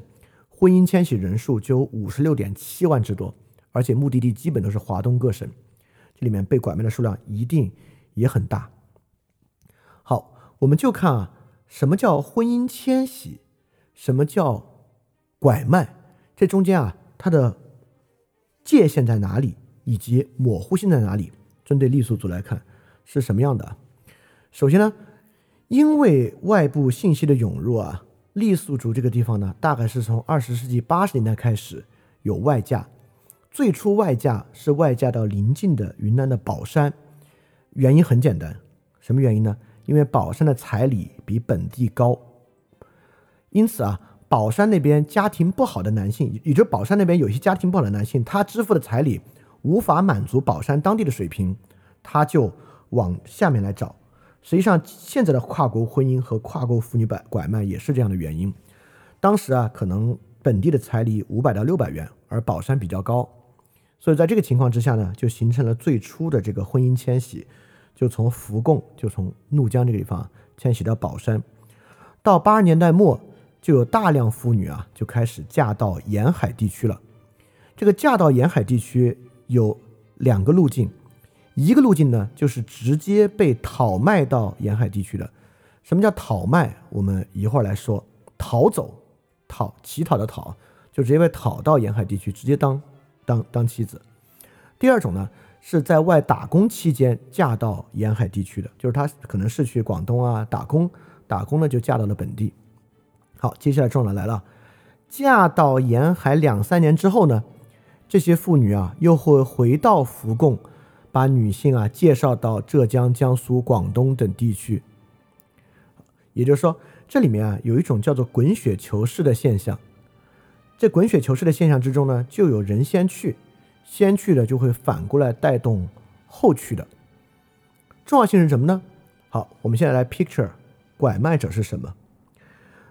婚姻迁徙人数就有五十六点七万之多，而且目的地基本都是华东各省，这里面被拐卖的数量一定也很大。好，我们就看啊，什么叫婚姻迁徙，什么叫拐卖，这中间啊，它的界限在哪里，以及模糊性在哪里？针对傈僳族来看是什么样的？首先呢，因为外部信息的涌入啊。傈僳族这个地方呢，大概是从二十世纪八十年代开始有外嫁，最初外嫁是外嫁到邻近的云南的保山，原因很简单，什么原因呢？因为保山的彩礼比本地高，因此啊，保山那边家庭不好的男性，也就是保山那边有些家庭不好的男性，他支付的彩礼无法满足保山当地的水平，他就往下面来找。实际上，现在的跨国婚姻和跨国妇女拐拐卖也是这样的原因。当时啊，可能本地的彩礼五百到六百元，而宝山比较高，所以在这个情况之下呢，就形成了最初的这个婚姻迁徙，就从福贡，就从怒江这个地方迁徙到宝山。到八十年代末，就有大量妇女啊就开始嫁到沿海地区了。这个嫁到沿海地区有两个路径。一个路径呢，就是直接被讨卖到沿海地区的。什么叫讨卖？我们一会儿来说。逃走，讨乞讨的讨，就直接被讨到沿海地区，直接当当当妻子。第二种呢，是在外打工期间嫁到沿海地区的，就是她可能是去广东啊打工，打工呢就嫁到了本地。好，接下来重点来了，嫁到沿海两三年之后呢，这些妇女啊又会回到福贡。把女性啊介绍到浙江、江苏、广东等地区，也就是说，这里面啊有一种叫做滚雪球式的现象。在滚雪球式的现象之中呢，就有人先去，先去的就会反过来带动后去的。重要性是什么呢？好，我们现在来 picture 拐卖者是什么？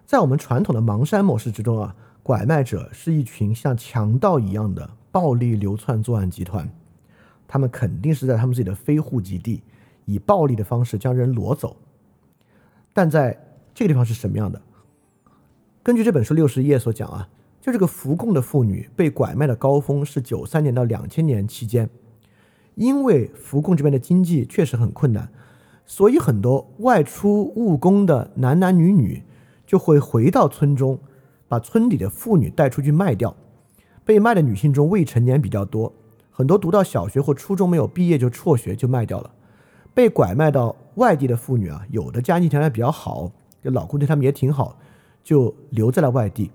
在我们传统的盲山模式之中啊，拐卖者是一群像强盗一样的暴力流窜作案集团。他们肯定是在他们自己的非户籍地，以暴力的方式将人掳走。但在这个地方是什么样的？根据这本书六十页所讲啊，就这个福贡的妇女被拐卖的高峰是九三年到两千年期间，因为福贡这边的经济确实很困难，所以很多外出务工的男男女女就会回到村中，把村里的妇女带出去卖掉。被卖的女性中未成年比较多。很多读到小学或初中没有毕业就辍学就卖掉了，被拐卖到外地的妇女啊，有的家庭条件比较好，就老公对他们也挺好，就留在了外地；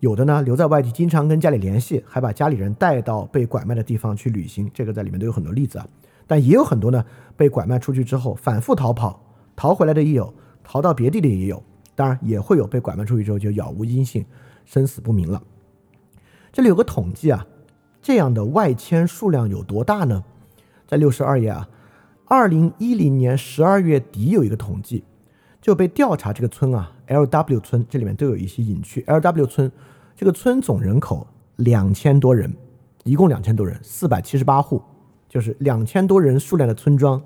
有的呢留在外地，经常跟家里联系，还把家里人带到被拐卖的地方去旅行。这个在里面都有很多例子啊。但也有很多呢被拐卖出去之后反复逃跑，逃回来的也有，逃到别地的也有。当然也会有被拐卖出去之后就杳无音信，生死不明了。这里有个统计啊。这样的外迁数量有多大呢？在六十二页啊，二零一零年十二月底有一个统计，就被调查这个村啊，L W 村这里面都有一些隐去，L W 村这个村总人口两千多人，一共两千多人，四百七十八户，就是两千多人数量的村庄。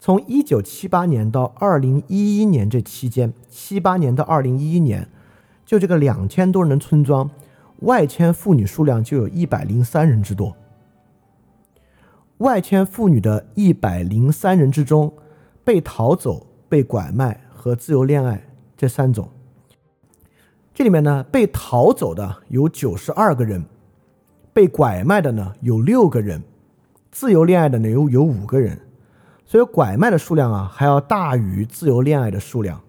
从一九七八年到二零一一年这期间，七八年到二零一一年，就这个两千多人的村庄，外迁妇女数量就有一百零三人之多。外迁妇女的一百零三人之中，被逃走、被拐卖和自由恋爱这三种。这里面呢，被逃走的有九十二个人，被拐卖的呢有六个人，自由恋爱的呢有有五个人。所以拐卖的数量啊，还要大于自由恋爱的数量。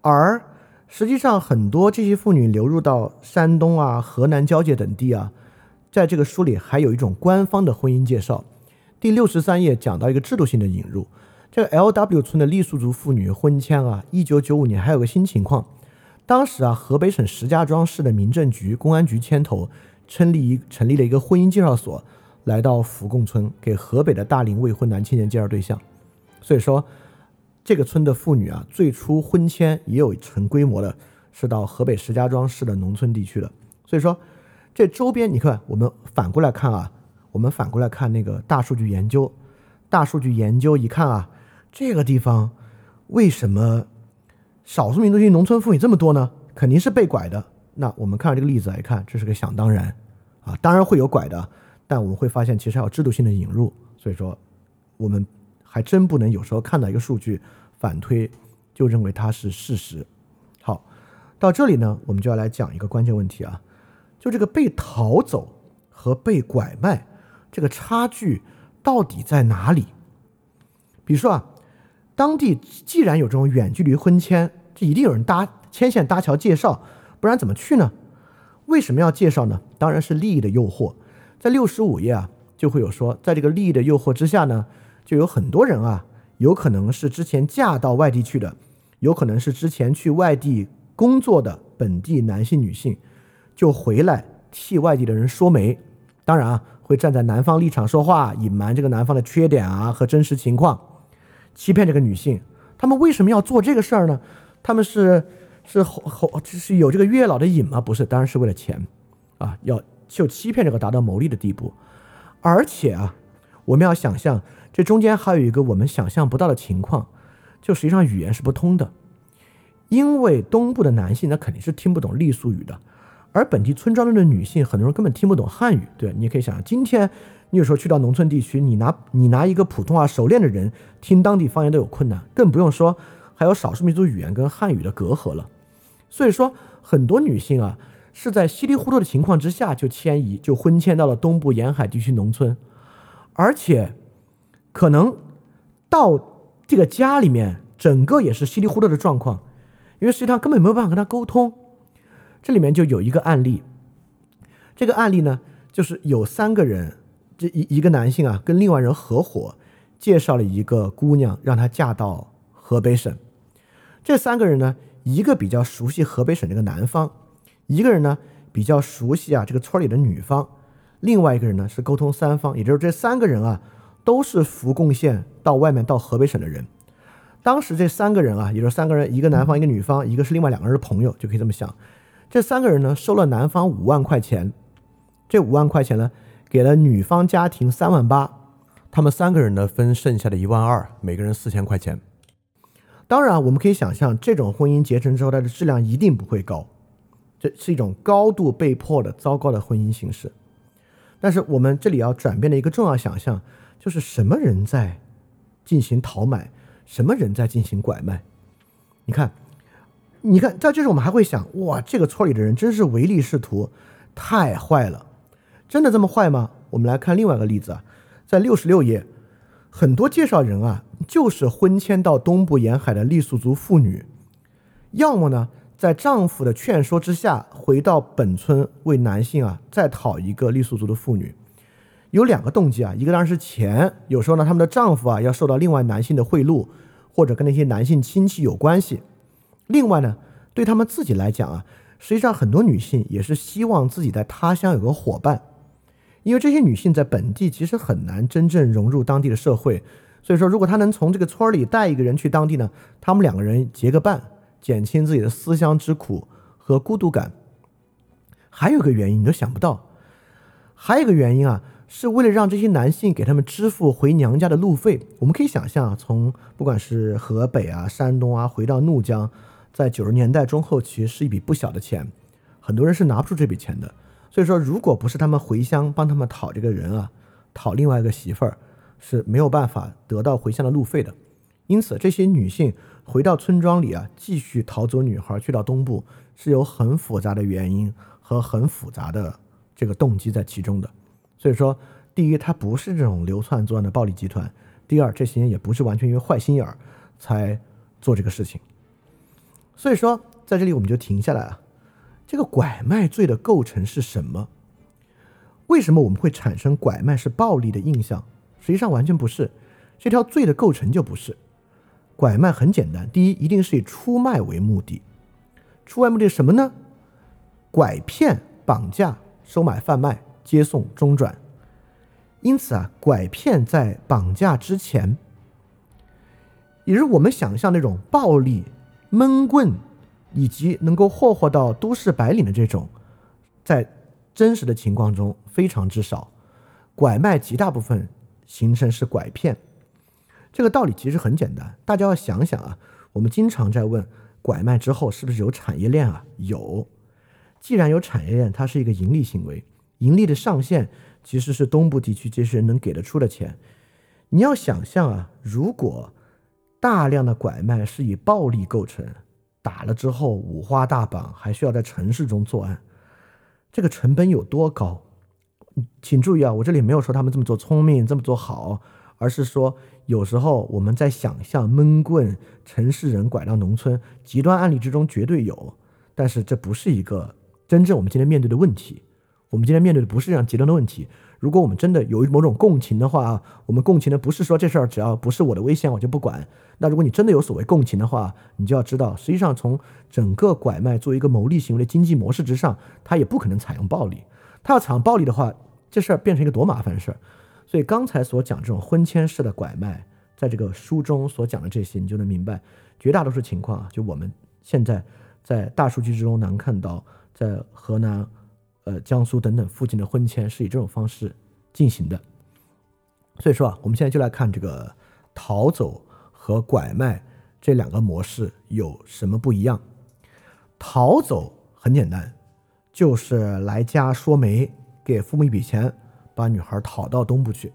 而实际上，很多这些妇女流入到山东啊、河南交界等地啊，在这个书里还有一种官方的婚姻介绍。第六十三页讲到一个制度性的引入，这个 L.W 村的傈僳族妇女婚迁啊，一九九五年还有个新情况，当时啊，河北省石家庄市的民政局、公安局牵头，成立一成立了一个婚姻介绍所。来到福贡村，给河北的大龄未婚男青年介绍对象。所以说，这个村的妇女啊，最初婚迁也有成规模的，是到河北石家庄市的农村地区的。所以说，这周边你看，我们反过来看啊，我们反过来看那个大数据研究，大数据研究一看啊，这个地方为什么少数民族区农村妇女这么多呢？肯定是被拐的。那我们看这个例子来看，这是个想当然啊，当然会有拐的。但我们会发现，其实还有制度性的引入，所以说，我们还真不能有时候看到一个数据反推，就认为它是事实。好，到这里呢，我们就要来讲一个关键问题啊，就这个被逃走和被拐卖这个差距到底在哪里？比如说啊，当地既然有这种远距离婚迁，这一定有人搭牵线搭桥介绍，不然怎么去呢？为什么要介绍呢？当然是利益的诱惑。在六十五页啊，就会有说，在这个利益的诱惑之下呢，就有很多人啊，有可能是之前嫁到外地去的，有可能是之前去外地工作的本地男性、女性，就回来替外地的人说媒。当然啊，会站在男方立场说话，隐瞒这个男方的缺点啊和真实情况，欺骗这个女性。他们为什么要做这个事儿呢？他们是是后后是有这个月老的瘾吗？不是，当然是为了钱啊，要。就欺骗这个达到牟利的地步，而且啊，我们要想象这中间还有一个我们想象不到的情况，就实际上语言是不通的，因为东部的男性那肯定是听不懂傈僳语的，而本地村庄中的女性很多人根本听不懂汉语。对，你可以想，今天你有时候去到农村地区，你拿你拿一个普通话熟练的人听当地方言都有困难，更不用说还有少数民族语言跟汉语的隔阂了。所以说，很多女性啊。是在稀里糊涂的情况之下就迁移，就婚迁到了东部沿海地区农村，而且可能到这个家里面，整个也是稀里糊涂的状况，因为实际上根本没有办法跟他沟通。这里面就有一个案例，这个案例呢，就是有三个人，这一一个男性啊，跟另外人合伙介绍了一个姑娘，让她嫁到河北省。这三个人呢，一个比较熟悉河北省这个南方。一个人呢比较熟悉啊这个村里的女方，另外一个人呢是沟通三方，也就是这三个人啊都是福贡县到外面到河北省的人。当时这三个人啊，也就是三个人，一个男方一个女方，一个是另外两个人的朋友，就可以这么想。这三个人呢收了男方五万块钱，这五万块钱呢给了女方家庭三万八，他们三个人呢分剩下的一万二，每个人四千块钱。当然，我们可以想象这种婚姻结成之后，它的质量一定不会高。这是一种高度被迫的糟糕的婚姻形式，但是我们这里要转变的一个重要想象，就是什么人在进行讨买，什么人在进行拐卖？你看，你看，在这时我们还会想，哇，这个村里的人真是唯利是图，太坏了，真的这么坏吗？我们来看另外一个例子啊，在六十六页，很多介绍人啊，就是婚迁到东部沿海的傈僳族妇女，要么呢？在丈夫的劝说之下，回到本村为男性啊再讨一个傈僳族的妇女，有两个动机啊，一个当然是钱，有时候呢他们的丈夫啊要受到另外男性的贿赂，或者跟那些男性亲戚有关系。另外呢，对他们自己来讲啊，实际上很多女性也是希望自己在他乡有个伙伴，因为这些女性在本地其实很难真正融入当地的社会，所以说如果她能从这个村里带一个人去当地呢，他们两个人结个伴，减轻自己的思乡之苦和孤独感。还有个原因你都想不到，还有一个原因啊，是为了让这些男性给他们支付回娘家的路费。我们可以想象啊，从不管是河北啊、山东啊，回到怒江，在九十年代中后期是一笔不小的钱，很多人是拿不出这笔钱的。所以说，如果不是他们回乡帮他们讨这个人啊，讨另外一个媳妇儿，是没有办法得到回乡的路费的。因此，这些女性回到村庄里啊，继续逃走女孩去到东部，是有很复杂的原因和很复杂的这个动机在其中的。所以说，第一，它不是这种流窜作案的暴力集团；第二，这些人也不是完全因为坏心眼儿才做这个事情。所以说，在这里我们就停下来了。这个拐卖罪的构成是什么？为什么我们会产生拐卖是暴力的印象？实际上完全不是，这条罪的构成就不是。拐卖很简单，第一，一定是以出卖为目的。出卖目的是什么呢？拐骗、绑架、收买、贩卖、接送、中转。因此啊，拐骗在绑架之前，也是我们想象那种暴力闷棍。以及能够霍霍到都市白领的这种，在真实的情况中非常之少。拐卖极大部分形成是拐骗，这个道理其实很简单。大家要想想啊，我们经常在问，拐卖之后是不是有产业链啊？有。既然有产业链，它是一个盈利行为，盈利的上限其实是东部地区这些人能给得出的钱。你要想象啊，如果大量的拐卖是以暴力构成。打了之后五花大绑，还需要在城市中作案，这个成本有多高？请注意啊，我这里没有说他们这么做聪明，这么做好，而是说有时候我们在想象闷棍城市人拐到农村极端案例之中绝对有，但是这不是一个真正我们今天面对的问题。我们今天面对的不是这样极端的问题。如果我们真的有某种共情的话，我们共情的不是说这事儿只要不是我的危险我就不管。那如果你真的有所谓共情的话，你就要知道，实际上从整个拐卖作为一个牟利行为的经济模式之上，它也不可能采用暴力。它要采用暴力的话，这事儿变成一个多麻烦的事儿。所以刚才所讲这种婚牵式的拐卖，在这个书中所讲的这些，你就能明白，绝大多数情况啊，就我们现在在大数据之中能看到，在河南。呃，江苏等等附近的婚迁是以这种方式进行的，所以说啊，我们现在就来看这个逃走和拐卖这两个模式有什么不一样。逃走很简单，就是来家说媒，给父母一笔钱，把女孩讨到东部去。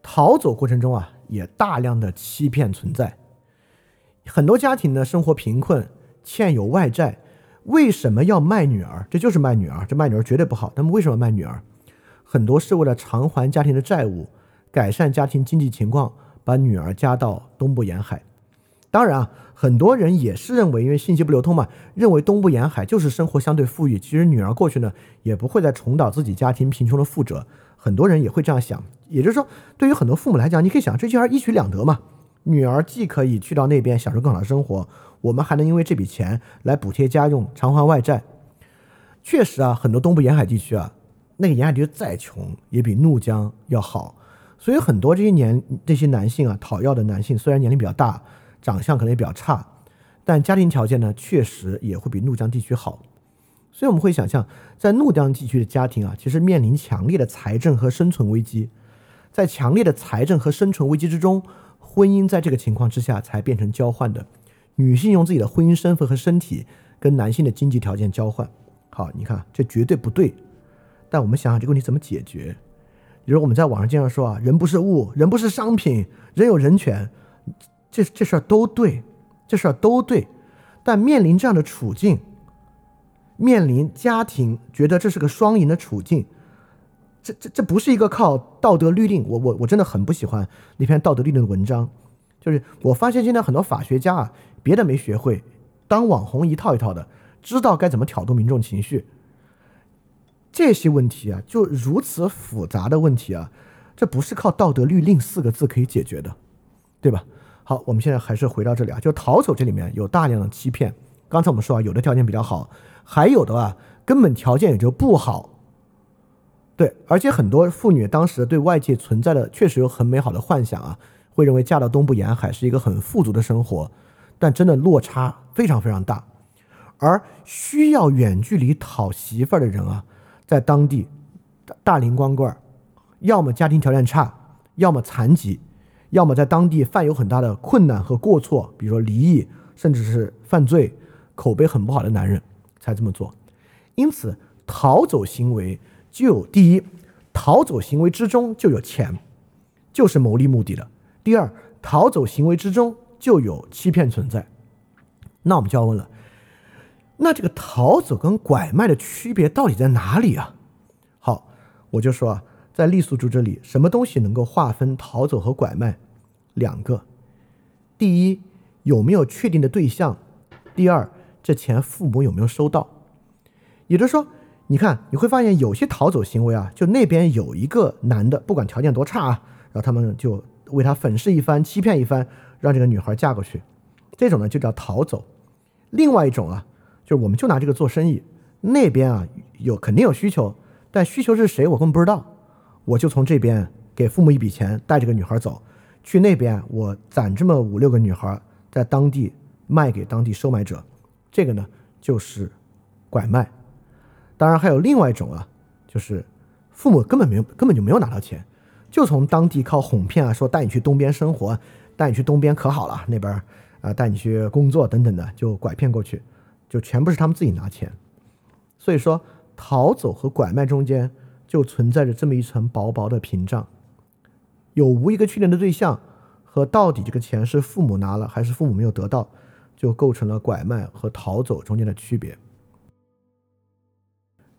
逃走过程中啊，也大量的欺骗存在，很多家庭呢生活贫困，欠有外债。为什么要卖女儿？这就是卖女儿，这卖女儿绝对不好。那么为什么卖女儿？很多是为了偿还家庭的债务，改善家庭经济情况，把女儿嫁到东部沿海。当然啊，很多人也是认为，因为信息不流通嘛，认为东部沿海就是生活相对富裕。其实女儿过去呢，也不会再重蹈自己家庭贫穷的覆辙。很多人也会这样想。也就是说，对于很多父母来讲，你可以想，这就是一举两得嘛。女儿既可以去到那边享受更好的生活。我们还能因为这笔钱来补贴家用、偿还外债。确实啊，很多东部沿海地区啊，那个沿海地区再穷也比怒江要好。所以很多这些年这些男性啊，讨要的男性虽然年龄比较大，长相可能也比较差，但家庭条件呢，确实也会比怒江地区好。所以我们会想象，在怒江地区的家庭啊，其实面临强烈的财政和生存危机。在强烈的财政和生存危机之中，婚姻在这个情况之下才变成交换的。女性用自己的婚姻身份和身体跟男性的经济条件交换，好，你看这绝对不对。但我们想想这个问题怎么解决？比如我们在网上经常说啊，人不是物，人不是商品，人有人权，这这事儿都对，这事儿都对。但面临这样的处境，面临家庭觉得这是个双赢的处境，这这这不是一个靠道德律令。我我我真的很不喜欢那篇道德律令的文章，就是我发现现在很多法学家啊。别的没学会，当网红一套一套的，知道该怎么挑动民众情绪。这些问题啊，就如此复杂的问题啊，这不是靠道德律令四个字可以解决的，对吧？好，我们现在还是回到这里啊，就逃走这里面有大量的欺骗。刚才我们说啊，有的条件比较好，还有的啊根本条件也就不好，对，而且很多妇女当时对外界存在的确实有很美好的幻想啊，会认为嫁到东部沿海是一个很富足的生活，但真的落差非常非常大。而需要远距离讨媳妇儿的人啊，在当地大龄光棍儿，要么家庭条件差，要么残疾，要么在当地犯有很大的困难和过错，比如说离异，甚至是犯罪，口碑很不好的男人才这么做。因此，逃走行为就有第一，逃走行为之中就有钱，就是牟利目的的；第二，逃走行为之中就有欺骗存在。那我们就要问了。那这个逃走跟拐卖的区别到底在哪里啊？好，我就说啊，在傈僳族这里，什么东西能够划分逃走和拐卖？两个，第一，有没有确定的对象？第二，这钱父母有没有收到？也就是说，你看你会发现有些逃走行为啊，就那边有一个男的，不管条件多差啊，然后他们就为他粉饰一番，欺骗一番，让这个女孩嫁过去，这种呢就叫逃走。另外一种啊。就是我们就拿这个做生意，那边啊有肯定有需求，但需求是谁我根本不知道，我就从这边给父母一笔钱，带这个女孩走，去那边我攒这么五六个女孩，在当地卖给当地收买者，这个呢就是拐卖。当然还有另外一种啊，就是父母根本没有根本就没有拿到钱，就从当地靠哄骗啊，说带你去东边生活，带你去东边可好了，那边啊带你去工作等等的，就拐骗过去。就全部是他们自己拿钱，所以说逃走和拐卖中间就存在着这么一层薄薄的屏障，有无一个确定的对象和到底这个钱是父母拿了还是父母没有得到，就构成了拐卖和逃走中间的区别。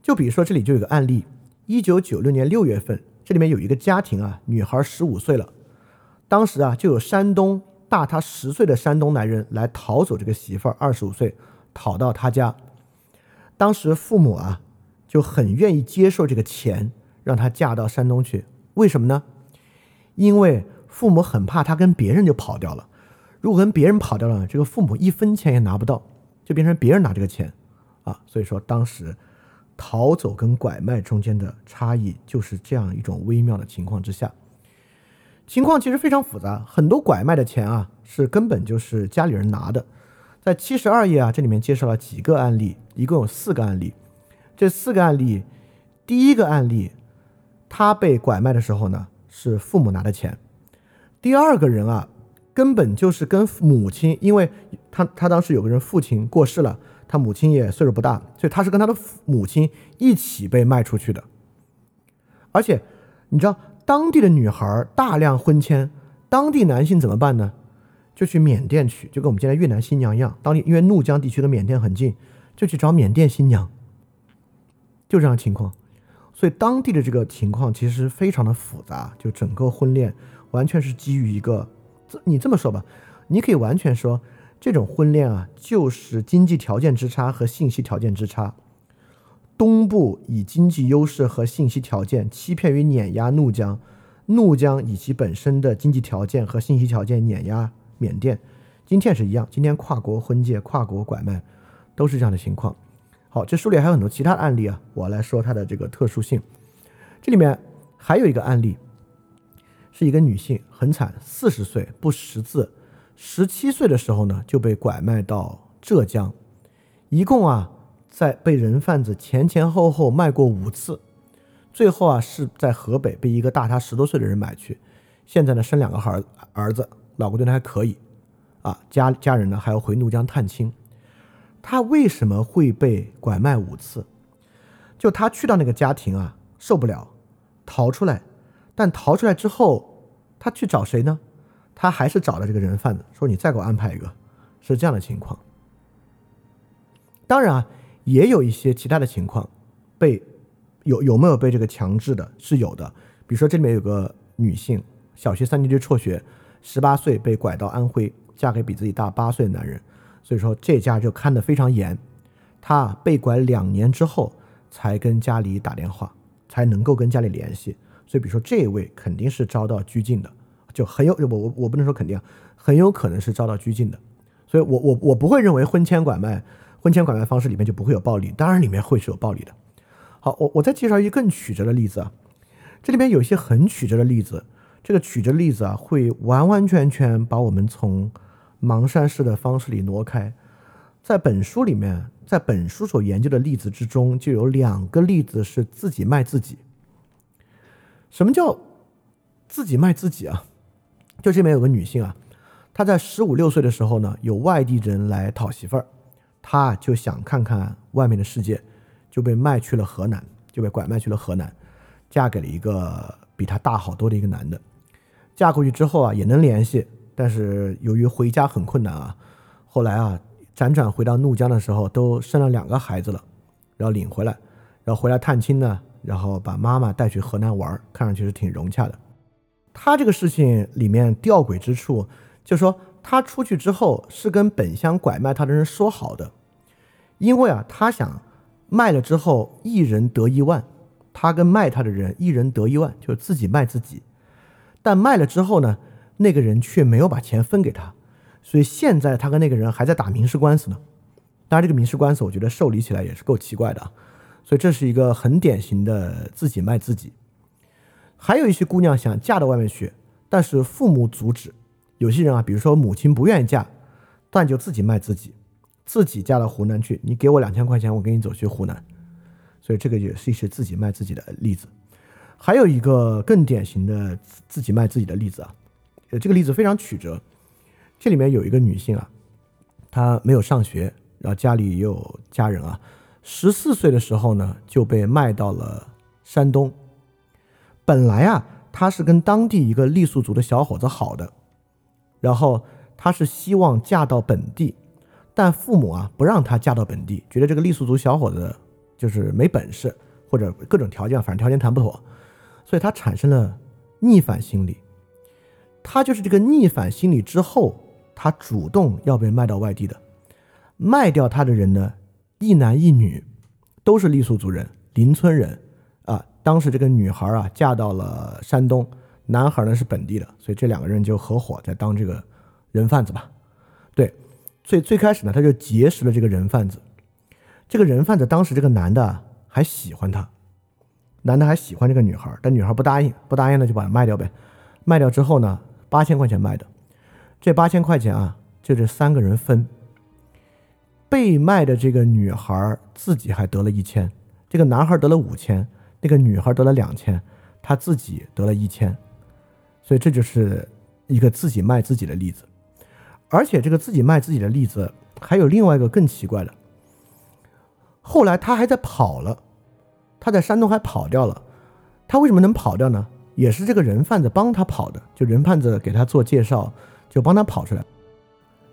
就比如说这里就有个案例，一九九六年六月份，这里面有一个家庭啊，女孩十五岁了，当时啊就有山东大他十岁的山东男人来逃走这个媳妇儿，二十五岁。讨到他家，当时父母啊就很愿意接受这个钱，让她嫁到山东去。为什么呢？因为父母很怕她跟别人就跑掉了。如果跟别人跑掉了，这个父母一分钱也拿不到，就变成别人拿这个钱啊。所以说，当时逃走跟拐卖中间的差异就是这样一种微妙的情况之下。情况其实非常复杂，很多拐卖的钱啊是根本就是家里人拿的。在七十二页啊，这里面介绍了几个案例，一共有四个案例。这四个案例，第一个案例，他被拐卖的时候呢，是父母拿的钱。第二个人啊，根本就是跟母亲，因为他他当时有个人父亲过世了，他母亲也岁数不大，所以他是跟他的母亲一起被卖出去的。而且你知道，当地的女孩大量婚迁，当地男性怎么办呢？就去缅甸去，就跟我们现在越南新娘一样。当地因为怒江地区的缅甸很近，就去找缅甸新娘，就这样情况。所以当地的这个情况其实非常的复杂，就整个婚恋完全是基于一个，你这么说吧，你可以完全说这种婚恋啊，就是经济条件之差和信息条件之差。东部以经济优势和信息条件欺骗与碾压怒江，怒江以其本身的经济条件和信息条件碾压。缅甸，今天是一样。今天跨国婚介、跨国拐卖，都是这样的情况。好，这书里还有很多其他的案例啊，我来说它的这个特殊性。这里面还有一个案例，是一个女性，很惨，四十岁不识字，十七岁的时候呢就被拐卖到浙江，一共啊在被人贩子前前后后卖过五次，最后啊是在河北被一个大他十多岁的人买去，现在呢生两个孩儿子。老公对他还可以，啊，家家人呢还要回怒江探亲。他为什么会被拐卖五次？就他去到那个家庭啊，受不了，逃出来。但逃出来之后，他去找谁呢？他还是找了这个人贩子，说你再给我安排一个，是这样的情况。当然啊，也有一些其他的情况，被有有没有被这个强制的？是有的。比如说这里面有个女性，小学三年级辍学。十八岁被拐到安徽，嫁给比自己大八岁的男人，所以说这家就看得非常严。她被拐两年之后才跟家里打电话，才能够跟家里联系。所以，比如说这位肯定是遭到拘禁的，就很有我我我不能说肯定，很有可能是遭到拘禁的。所以我我我不会认为婚前拐卖、婚前拐卖方式里面就不会有暴力，当然里面会是有暴力的。好，我我再介绍一个更曲折的例子啊，这里面有一些很曲折的例子，这个曲折例子啊，会完完全全把我们从盲山式的方式里挪开。在本书里面，在本书所研究的例子之中，就有两个例子是自己卖自己。什么叫自己卖自己啊？就这边有个女性啊，她在十五六岁的时候呢，有外地人来讨媳妇儿，她就想看看外面的世界，就被卖去了河南，就被拐卖去了河南，嫁给了一个比她大好多的一个男的。嫁过去之后啊，也能联系，但是由于回家很困难啊，后来啊，辗转回到怒江的时候，都生了两个孩子了，然后领回来，然后回来探亲呢。然后把妈妈带去河南玩，看上去是挺融洽的。他这个事情里面吊诡之处，就说他出去之后是跟本乡拐卖他的人说好的，因为啊，他想卖了之后一人得一万，他跟卖他的人一人得一万，就是自己卖自己。但卖了之后呢，那个人却没有把钱分给他，所以现在他跟那个人还在打民事官司呢。当然，这个民事官司我觉得受理起来也是够奇怪的。所以这是一个很典型的自己卖自己。还有一些姑娘想嫁到外面去，但是父母阻止。有些人啊，比如说母亲不愿意嫁，但就自己卖自己，自己嫁到湖南去。你给我两千块钱，我跟你走去湖南。所以这个也是一些自己卖自己的例子。还有一个更典型的自己卖自己的例子啊，呃，这个例子非常曲折。这里面有一个女性啊，她没有上学，然后家里也有家人啊。十四岁的时候呢，就被卖到了山东。本来啊，他是跟当地一个傈僳族的小伙子好的，然后他是希望嫁到本地，但父母啊不让他嫁到本地，觉得这个傈僳族小伙子就是没本事，或者各种条件，反正条件谈不妥，所以他产生了逆反心理。他就是这个逆反心理之后，他主动要被卖到外地的，卖掉他的人呢？一男一女，都是傈僳族人，邻村人。当时这个女孩啊嫁到了山东，男孩呢是本地的，所以这两个人就合伙在当这个人贩子吧。对，最最开始呢，他就结识了这个人贩子。这个人贩子当时这个男的还喜欢他，男的还喜欢这个女孩，但女孩不答应，不答应呢就把他卖掉呗。卖掉之后呢，八千块钱卖的，这八千块钱啊，就这三个人分。被卖的这个女孩自己还得了一千，这个男孩得了五千，那个女孩得了两千，他自己得了一千，所以这就是一个自己卖自己的例子。而且这个自己卖自己的例子还有另外一个更奇怪的，后来他还在跑了，他在山东还跑掉了，他为什么能跑掉呢？也是这个人贩子帮他跑的，就人贩子给他做介绍，就帮他跑出来，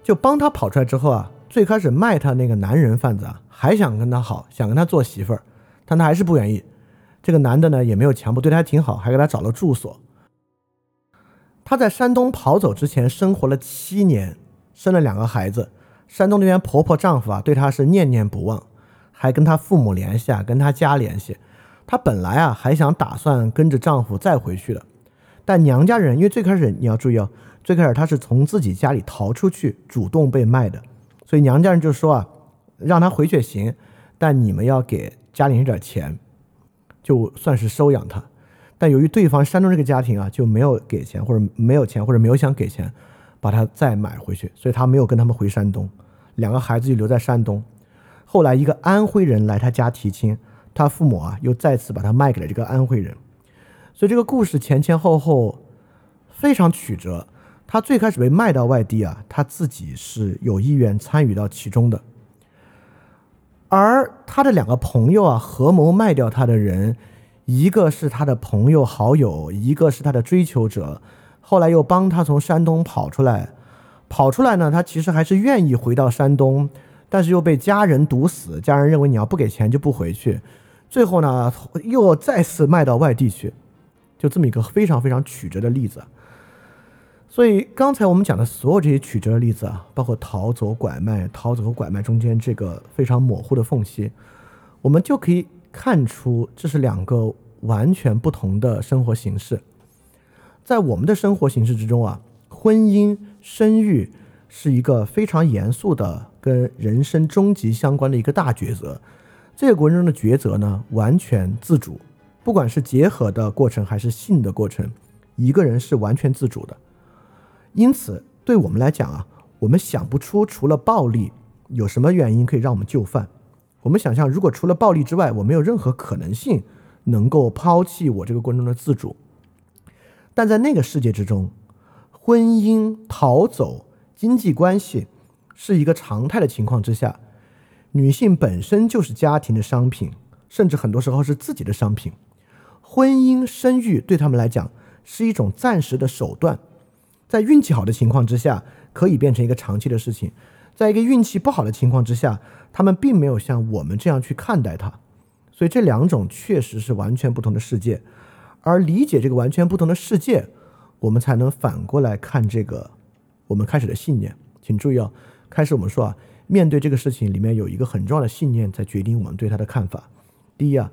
就帮他跑出来之后啊。最开始卖他那个男人贩子啊，还想跟他好，想跟他做媳妇儿，但他还是不愿意。这个男的呢，也没有强迫，对他还挺好，还给他找了住所。他在山东跑走之前，生活了七年，生了两个孩子。山东那边婆婆丈夫啊，对他是念念不忘，还跟他父母联系啊，跟他家联系。她本来啊，还想打算跟着丈夫再回去的，但娘家人因为最开始你要注意哦，最开始她是从自己家里逃出去，主动被卖的。所以娘家人就说啊，让他回去也行，但你们要给家里人点钱，就算是收养他。但由于对方山东这个家庭啊，就没有给钱，或者没有钱，或者没有想给钱，把他再买回去，所以他没有跟他们回山东，两个孩子就留在山东。后来一个安徽人来他家提亲，他父母啊又再次把他卖给了这个安徽人。所以这个故事前前后后非常曲折。他最开始被卖到外地啊，他自己是有意愿参与到其中的。而他的两个朋友啊，合谋卖掉他的人，一个是他的朋友好友，一个是他的追求者。后来又帮他从山东跑出来，跑出来呢，他其实还是愿意回到山东，但是又被家人堵死。家人认为你要不给钱就不回去，最后呢，又再次卖到外地去，就这么一个非常非常曲折的例子。所以刚才我们讲的所有这些曲折的例子啊，包括逃走、拐卖、逃走和拐卖中间这个非常模糊的缝隙，我们就可以看出这是两个完全不同的生活形式。在我们的生活形式之中啊，婚姻、生育是一个非常严肃的跟人生终极相关的一个大抉择。这个过程中的抉择呢，完全自主，不管是结合的过程还是性的过程，一个人是完全自主的。因此，对我们来讲啊，我们想不出除了暴力有什么原因可以让我们就范。我们想象，如果除了暴力之外，我没有任何可能性能够抛弃我这个过程的自主。但在那个世界之中，婚姻、逃走、经济关系是一个常态的情况之下，女性本身就是家庭的商品，甚至很多时候是自己的商品。婚姻、生育对他们来讲是一种暂时的手段，在运气好的情况之下，可以变成一个长期的事情；在一个运气不好的情况之下，他们并没有像我们这样去看待它。所以这两种确实是完全不同的世界，而理解这个完全不同的世界。我们才能反过来看这个我们开始的信念。请注意啊，开始我们说啊，面对这个事情里面有一个很重要的信念在决定我们对它的看法。第一啊，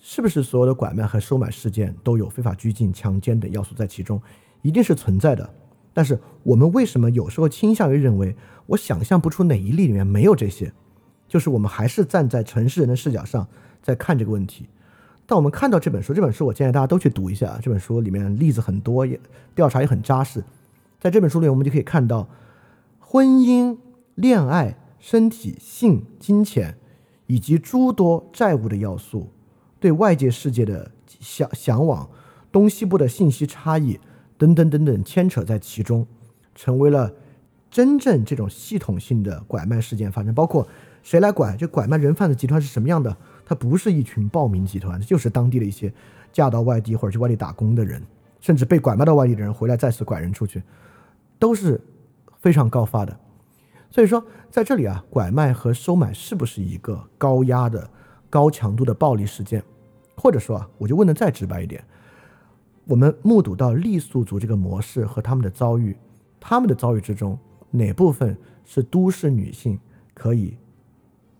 是不是所有的拐卖和收买事件都有非法拘禁、强奸等要素在其中？一定是存在的。但是我们为什么有时候倾向于认为，我想象不出哪一例里面没有这些？就是我们还是站在城市人的视角上在看这个问题。但我们看到这本书，这本书我建议大家都去读一下。这本书里面例子很多，也调查也很扎实。在这本书里，我们就可以看到，婚姻、恋爱、身体、性、金钱以及诸多债务的要素，对外界世界的向向往、东西部的信息差异等等等等牵扯在其中，成为了真正这种系统性的拐卖事件发生。包括谁来拐？这拐卖人贩子集团是什么样的？它不是一群暴民集团，就是当地的一些嫁到外地或者去外地打工的人，甚至被拐卖到外地的人回来再次拐人出去，都是非常高发的。所以说，在这里啊，拐卖和收买是不是一个高压的、高强度的暴力事件？或者说啊，我就问的再直白一点，我们目睹到傈僳族这个模式和他们的遭遇，他们的遭遇之中，哪部分是都市女性可以？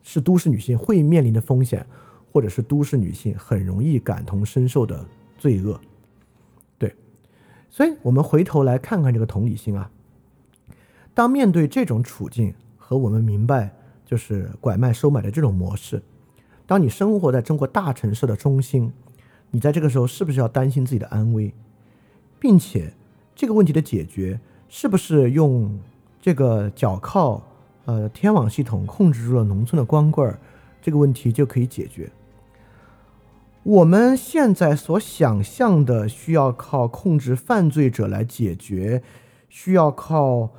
是都市女性会面临的风险，或者是都市女性很容易感同身受的罪恶，对，所以我们回头来看看这个同理心啊。当面对这种处境和我们明白就是拐卖收买的这种模式，当你生活在中国大城市的中心，你在这个时候是不是要担心自己的安危，并且这个问题的解决是不是用这个脚铐？呃，天网系统控制住了农村的光棍儿，这个问题就可以解决。我们现在所想象的需要靠控制犯罪者来解决，需要靠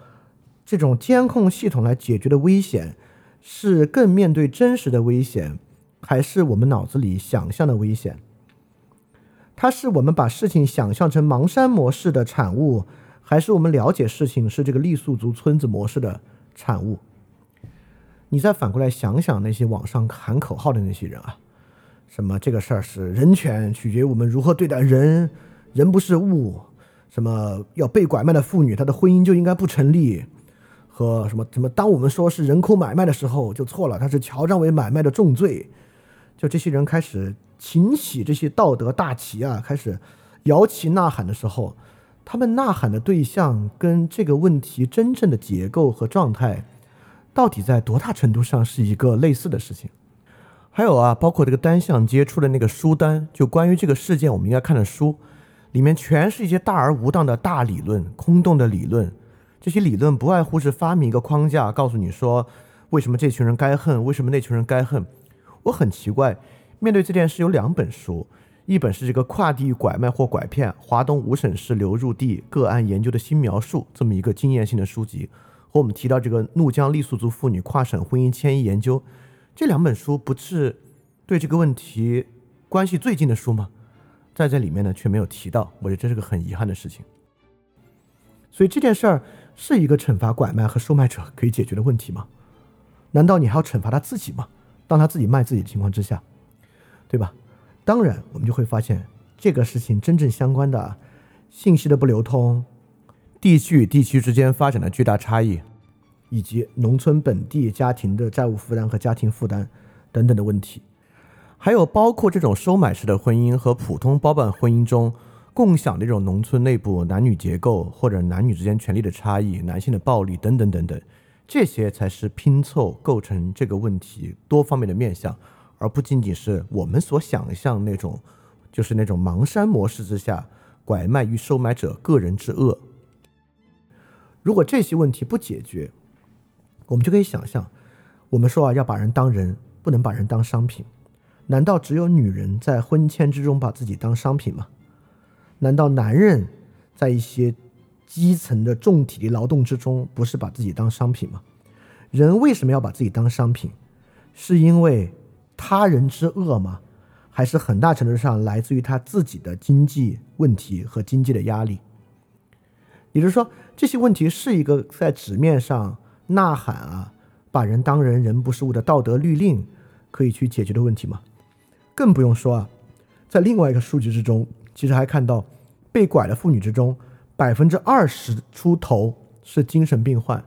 这种监控系统来解决的危险，是更面对真实的危险，还是我们脑子里想象的危险？它是我们把事情想象成盲山模式的产物，还是我们了解事情是这个傈僳族村子模式的产物？你再反过来想想那些网上喊口号的那些人啊，什么这个事儿是人权取决于我们如何对待人，人不是物，什么要被拐卖的妇女她的婚姻就应该不成立，和什么什么当我们说是人口买卖的时候就错了，他是乔装为买卖的重罪，就这些人开始擎起这些道德大旗啊，开始摇旗呐喊的时候，他们呐喊的对象跟这个问题真正的结构和状态。到底在多大程度上是一个类似的事情？还有啊，包括这个单向接触的那个书单，就关于这个事件我们应该看的书，里面全是一些大而无当的大理论、空洞的理论。这些理论不外乎是发明一个框架，告诉你说为什么这群人该恨，为什么那群人该恨。我很奇怪，面对这件事有两本书，一本是这个跨地域拐卖或拐骗华东五省市流入地个案研究的新描述，这么一个经验性的书籍。和我们提到这个怒江傈僳族妇女跨省婚姻迁移研究，这两本书不是对这个问题关系最近的书吗？在这里面呢却没有提到，我觉得这是个很遗憾的事情。所以这件事儿是一个惩罚拐卖和售卖者可以解决的问题吗？难道你还要惩罚他自己吗？当他自己卖自己的情况之下，对吧？当然，我们就会发现这个事情真正相关的信息的不流通。地区与地区之间发展的巨大差异，以及农村本地家庭的债务负担和家庭负担等等的问题，还有包括这种收买式的婚姻和普通包办婚姻中共享的这种农村内部男女结构或者男女之间权利的差异、男性的暴力等等等等，这些才是拼凑构成这个问题多方面的面相，而不仅仅是我们所想象那种，就是那种盲山模式之下拐卖与收买者个人之恶。如果这些问题不解决，我们就可以想象，我们说啊要把人当人，不能把人当商品。难道只有女人在婚前之中把自己当商品吗？难道男人在一些基层的重体力劳动之中不是把自己当商品吗？人为什么要把自己当商品？是因为他人之恶吗？还是很大程度上来自于他自己的经济问题和经济的压力？也就是说，这些问题是一个在纸面上呐喊啊，把人当人，人不是物的道德律令可以去解决的问题吗？更不用说啊，在另外一个数据之中，其实还看到被拐的妇女之中，百分之二十出头是精神病患。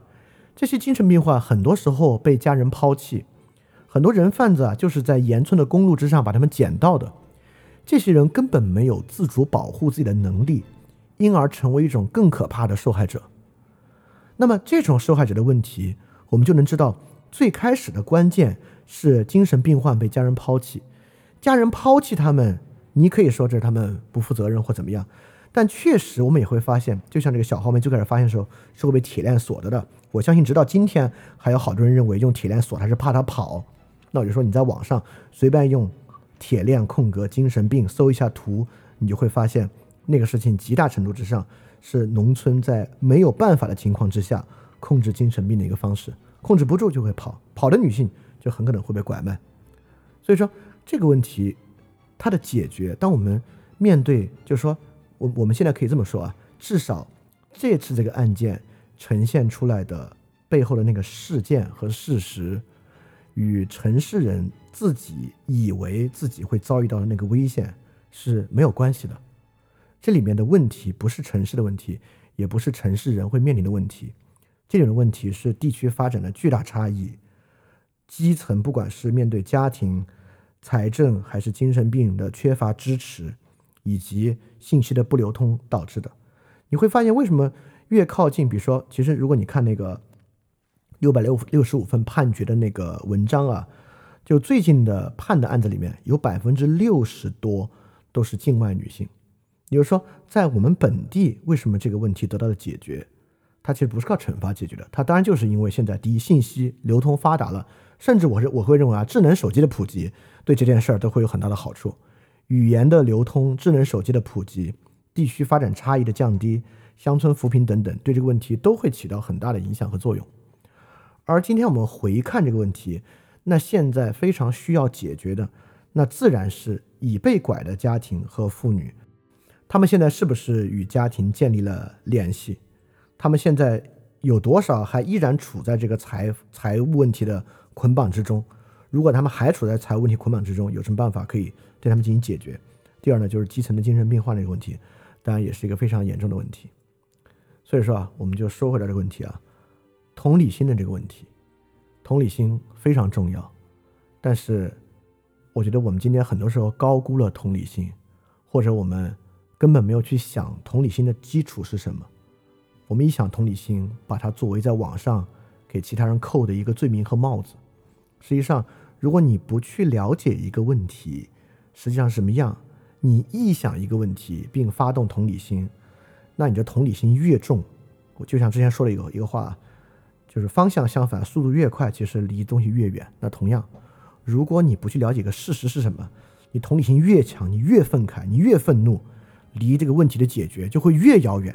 这些精神病患很多时候被家人抛弃，很多人贩子啊就是在盐村的公路之上把他们捡到的。这些人根本没有自主保护自己的能力，因而成为一种更可怕的受害者。那么这种受害者的问题，我们就能知道，最开始的关键是精神病患被家人抛弃。家人抛弃他们，你可以说这是他们不负责任或怎么样，但确实我们也会发现，就像这个小号妹最开始发现的时候是会被铁链锁着的。我相信直到今天还有好多人认为用铁链锁他是怕他跑。那我就说你在网上随便用铁链空格精神病搜一下图，你就会发现那个事情极大程度之上是农村在没有办法的情况之下控制精神病的一个方式，控制不住就会跑，跑的女性就很可能会被拐卖。所以说。这个问题，它的解决，当我们面对，就是说，我我们现在可以这么说啊，至少这次这个案件呈现出来的背后的那个事件和事实，与城市人自己以为自己会遭遇到的那个危险是没有关系的。这里面的问题不是城市的问题，也不是城市人会面临的问题，这种的问题是地区发展的巨大差异，基层不管是面对家庭。财政还是精神病的缺乏支持，以及信息的不流通导致的。你会发现，为什么越靠近，比如说，其实如果你看那个六百六六十五份判决的那个文章啊，就最近的判的案子里面有百分之六十多都是境外女性。也就是说，在我们本地，为什么这个问题得到了解决？它其实不是靠惩罚解决的，它当然就是因为现在第一，信息流通发达了。甚至我是我会认为啊，智能手机的普及对这件事儿都会有很大的好处。语言的流通、智能手机的普及、地区发展差异的降低、乡村扶贫等等，对这个问题都会起到很大的影响和作用。而今天我们回看这个问题，那现在非常需要解决的，那自然是已被拐的家庭和妇女，他们现在是不是与家庭建立了联系？他们现在有多少还依然处在这个财财务问题的？捆绑之中，如果他们还处在财务问题捆绑之中，有什么办法可以对他们进行解决？第二呢，就是基层的精神病患这个问题，当然也是一个非常严重的问题。所以说啊，我们就说回来这个问题啊，同理心的这个问题，同理心非常重要。但是，我觉得我们今天很多时候高估了同理心，或者我们根本没有去想同理心的基础是什么。我们一想同理心，把它作为在网上给其他人扣的一个罪名和帽子。实际上，如果你不去了解一个问题，实际上什么样，你臆想一个问题并发动同理心，那你的同理心越重，我就像之前说了一个一个话，就是方向相反，速度越快，其实离东西越远。那同样，如果你不去了解个事实是什么，你同理心越强，你越愤慨，你越愤怒，离这个问题的解决就会越遥远，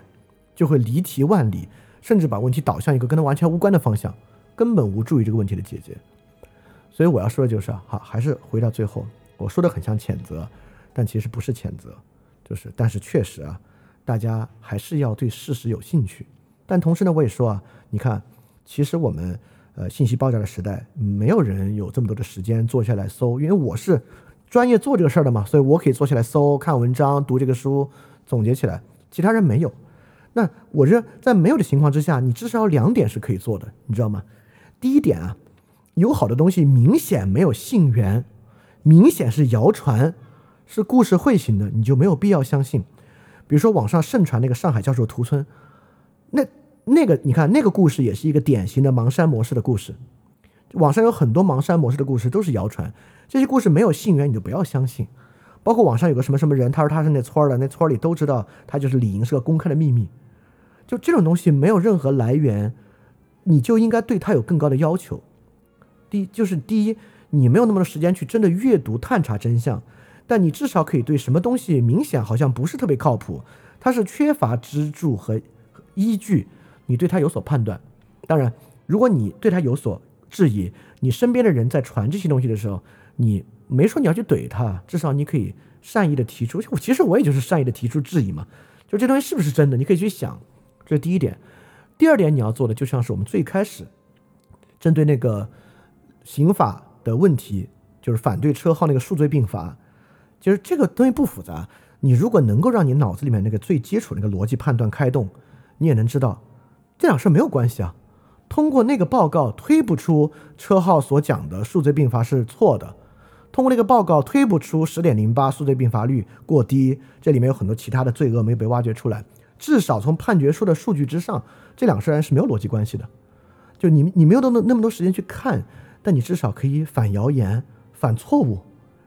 就会离题万里，甚至把问题导向一个跟它完全无关的方向，根本无助于这个问题的解决。所以我要说的就是啊，好，还是回到最后，我说的很像谴责，但其实不是谴责，就是，但是确实啊，大家还是要对事实有兴趣。但同时呢，我也说啊，你看，其实我们呃信息爆炸的时代，没有人有这么多的时间坐下来搜，因为我是专业做这个事儿的嘛，所以我可以坐下来搜、看文章、读这个书、总结起来，其他人没有。那我这在没有的情况之下，你至少两点是可以做的，你知道吗？第一点啊。有好的东西明显没有信源，明显是谣传，是故事会型的，你就没有必要相信。比如说网上盛传那个上海教授屠村，那那个你看那个故事也是一个典型的盲山模式的故事，网上有很多盲山模式的故事都是谣传，这些故事没有信源你就不要相信。包括网上有个什么什么人，他说他是那村儿的，那村儿里都知道他就是李莹是个公开的秘密。就这种东西没有任何来源，你就应该对他有更高的要求。第一就是第一，你没有那么多时间去真的阅读探查真相，但你至少可以对什么东西明显好像不是特别靠谱，它是缺乏支柱和依据，你对他有所判断。当然，如果你对他有所质疑，你身边的人在传这些东西的时候，你没说你要去怼他，至少你可以善意的提出。我其实我也就是善意的提出质疑嘛，就这东西是不是真的，你可以去想。这是第一点。第二点，你要做的就像是我们最开始针对那个刑法的问题，就是反对车号那个数罪并罚，就是这个东西不复杂。你如果能够让你脑子里面那个最基础那个逻辑判断开动，你也能知道这两事没有关系啊。通过那个报告推不出车号所讲的数罪并罚是错的，通过那个报告推不出十点零八数罪并罚率过低，这里面有很多其他的罪恶没有被挖掘出来。至少从判决书的数据之上，这两个事儿是没有逻辑关系的。就你你没有那么那么多时间去看，但你至少可以反谣言、反错误，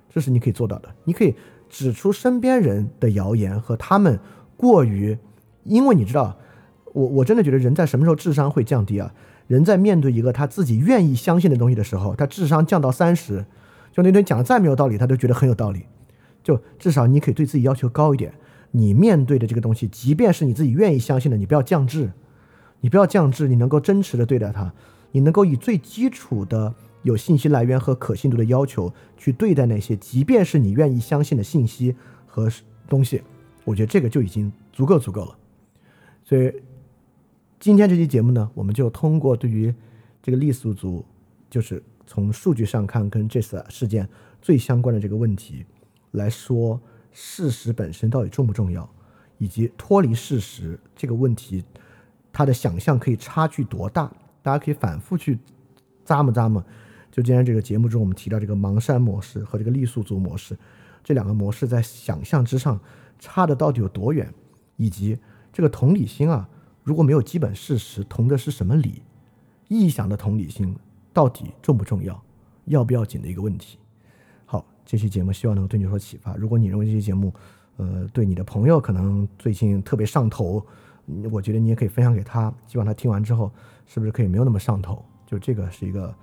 这是你可以做到的。你可以指出身边人的谣言和他们过于，因为你知道。我我真的觉得人在什么时候智商会降低啊？人在面对一个他自己愿意相信的东西的时候，他智商降到三十，就那天讲的再没有道理，他都觉得很有道理。就至少你可以对自己要求高一点。你面对的这个东西，即便是你自己愿意相信的，你不要降智，你不要降智，你能够真实的对待它，你能够以最基础的有信息来源和可信度的要求去对待那些，即便是你愿意相信的信息和东西，我觉得这个就已经足够足够了。所以。今天这期节目呢，我们就通过对于这个傈僳族，就是从数据上看跟这次事件最相关的这个问题来说，事实本身到底重不重要，以及脱离事实这个问题，它的想象可以差距多大？大家可以反复去咂摸咂摸。就今天这个节目中，我们提到这个盲山模式和这个傈僳族模式，这两个模式在想象之上差的到底有多远？以及这个同理心啊。如果没有基本事实，同的是什么理？臆想的同理心到底重不重要？要不要紧的一个问题。好，这期节目希望能够对你有所启发。如果你认为这期节目，呃，对你的朋友可能最近特别上头，我觉得你也可以分享给他，希望他听完之后，是不是可以没有那么上头？就这个是一个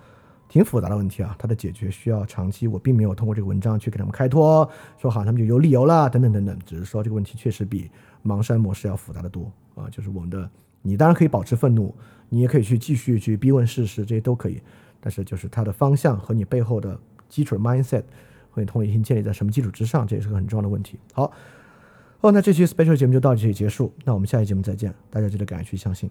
挺复杂的问题啊，它的解决需要长期。我并没有通过这个文章去给他们开脱，说好他们就有理由了，等等等等，只是说这个问题确实比盲山模式要复杂的多。啊，就是我们的，你当然可以保持愤怒，你也可以去继续去逼问事实，这些都可以。但是就是它的方向和你背后的基础 mindset 和你同理心建立在什么基础之上，这也是个很重要的问题。好，哦，那这期 special 节目就到这里结束，那我们下期节目再见，大家记得感谢去相信。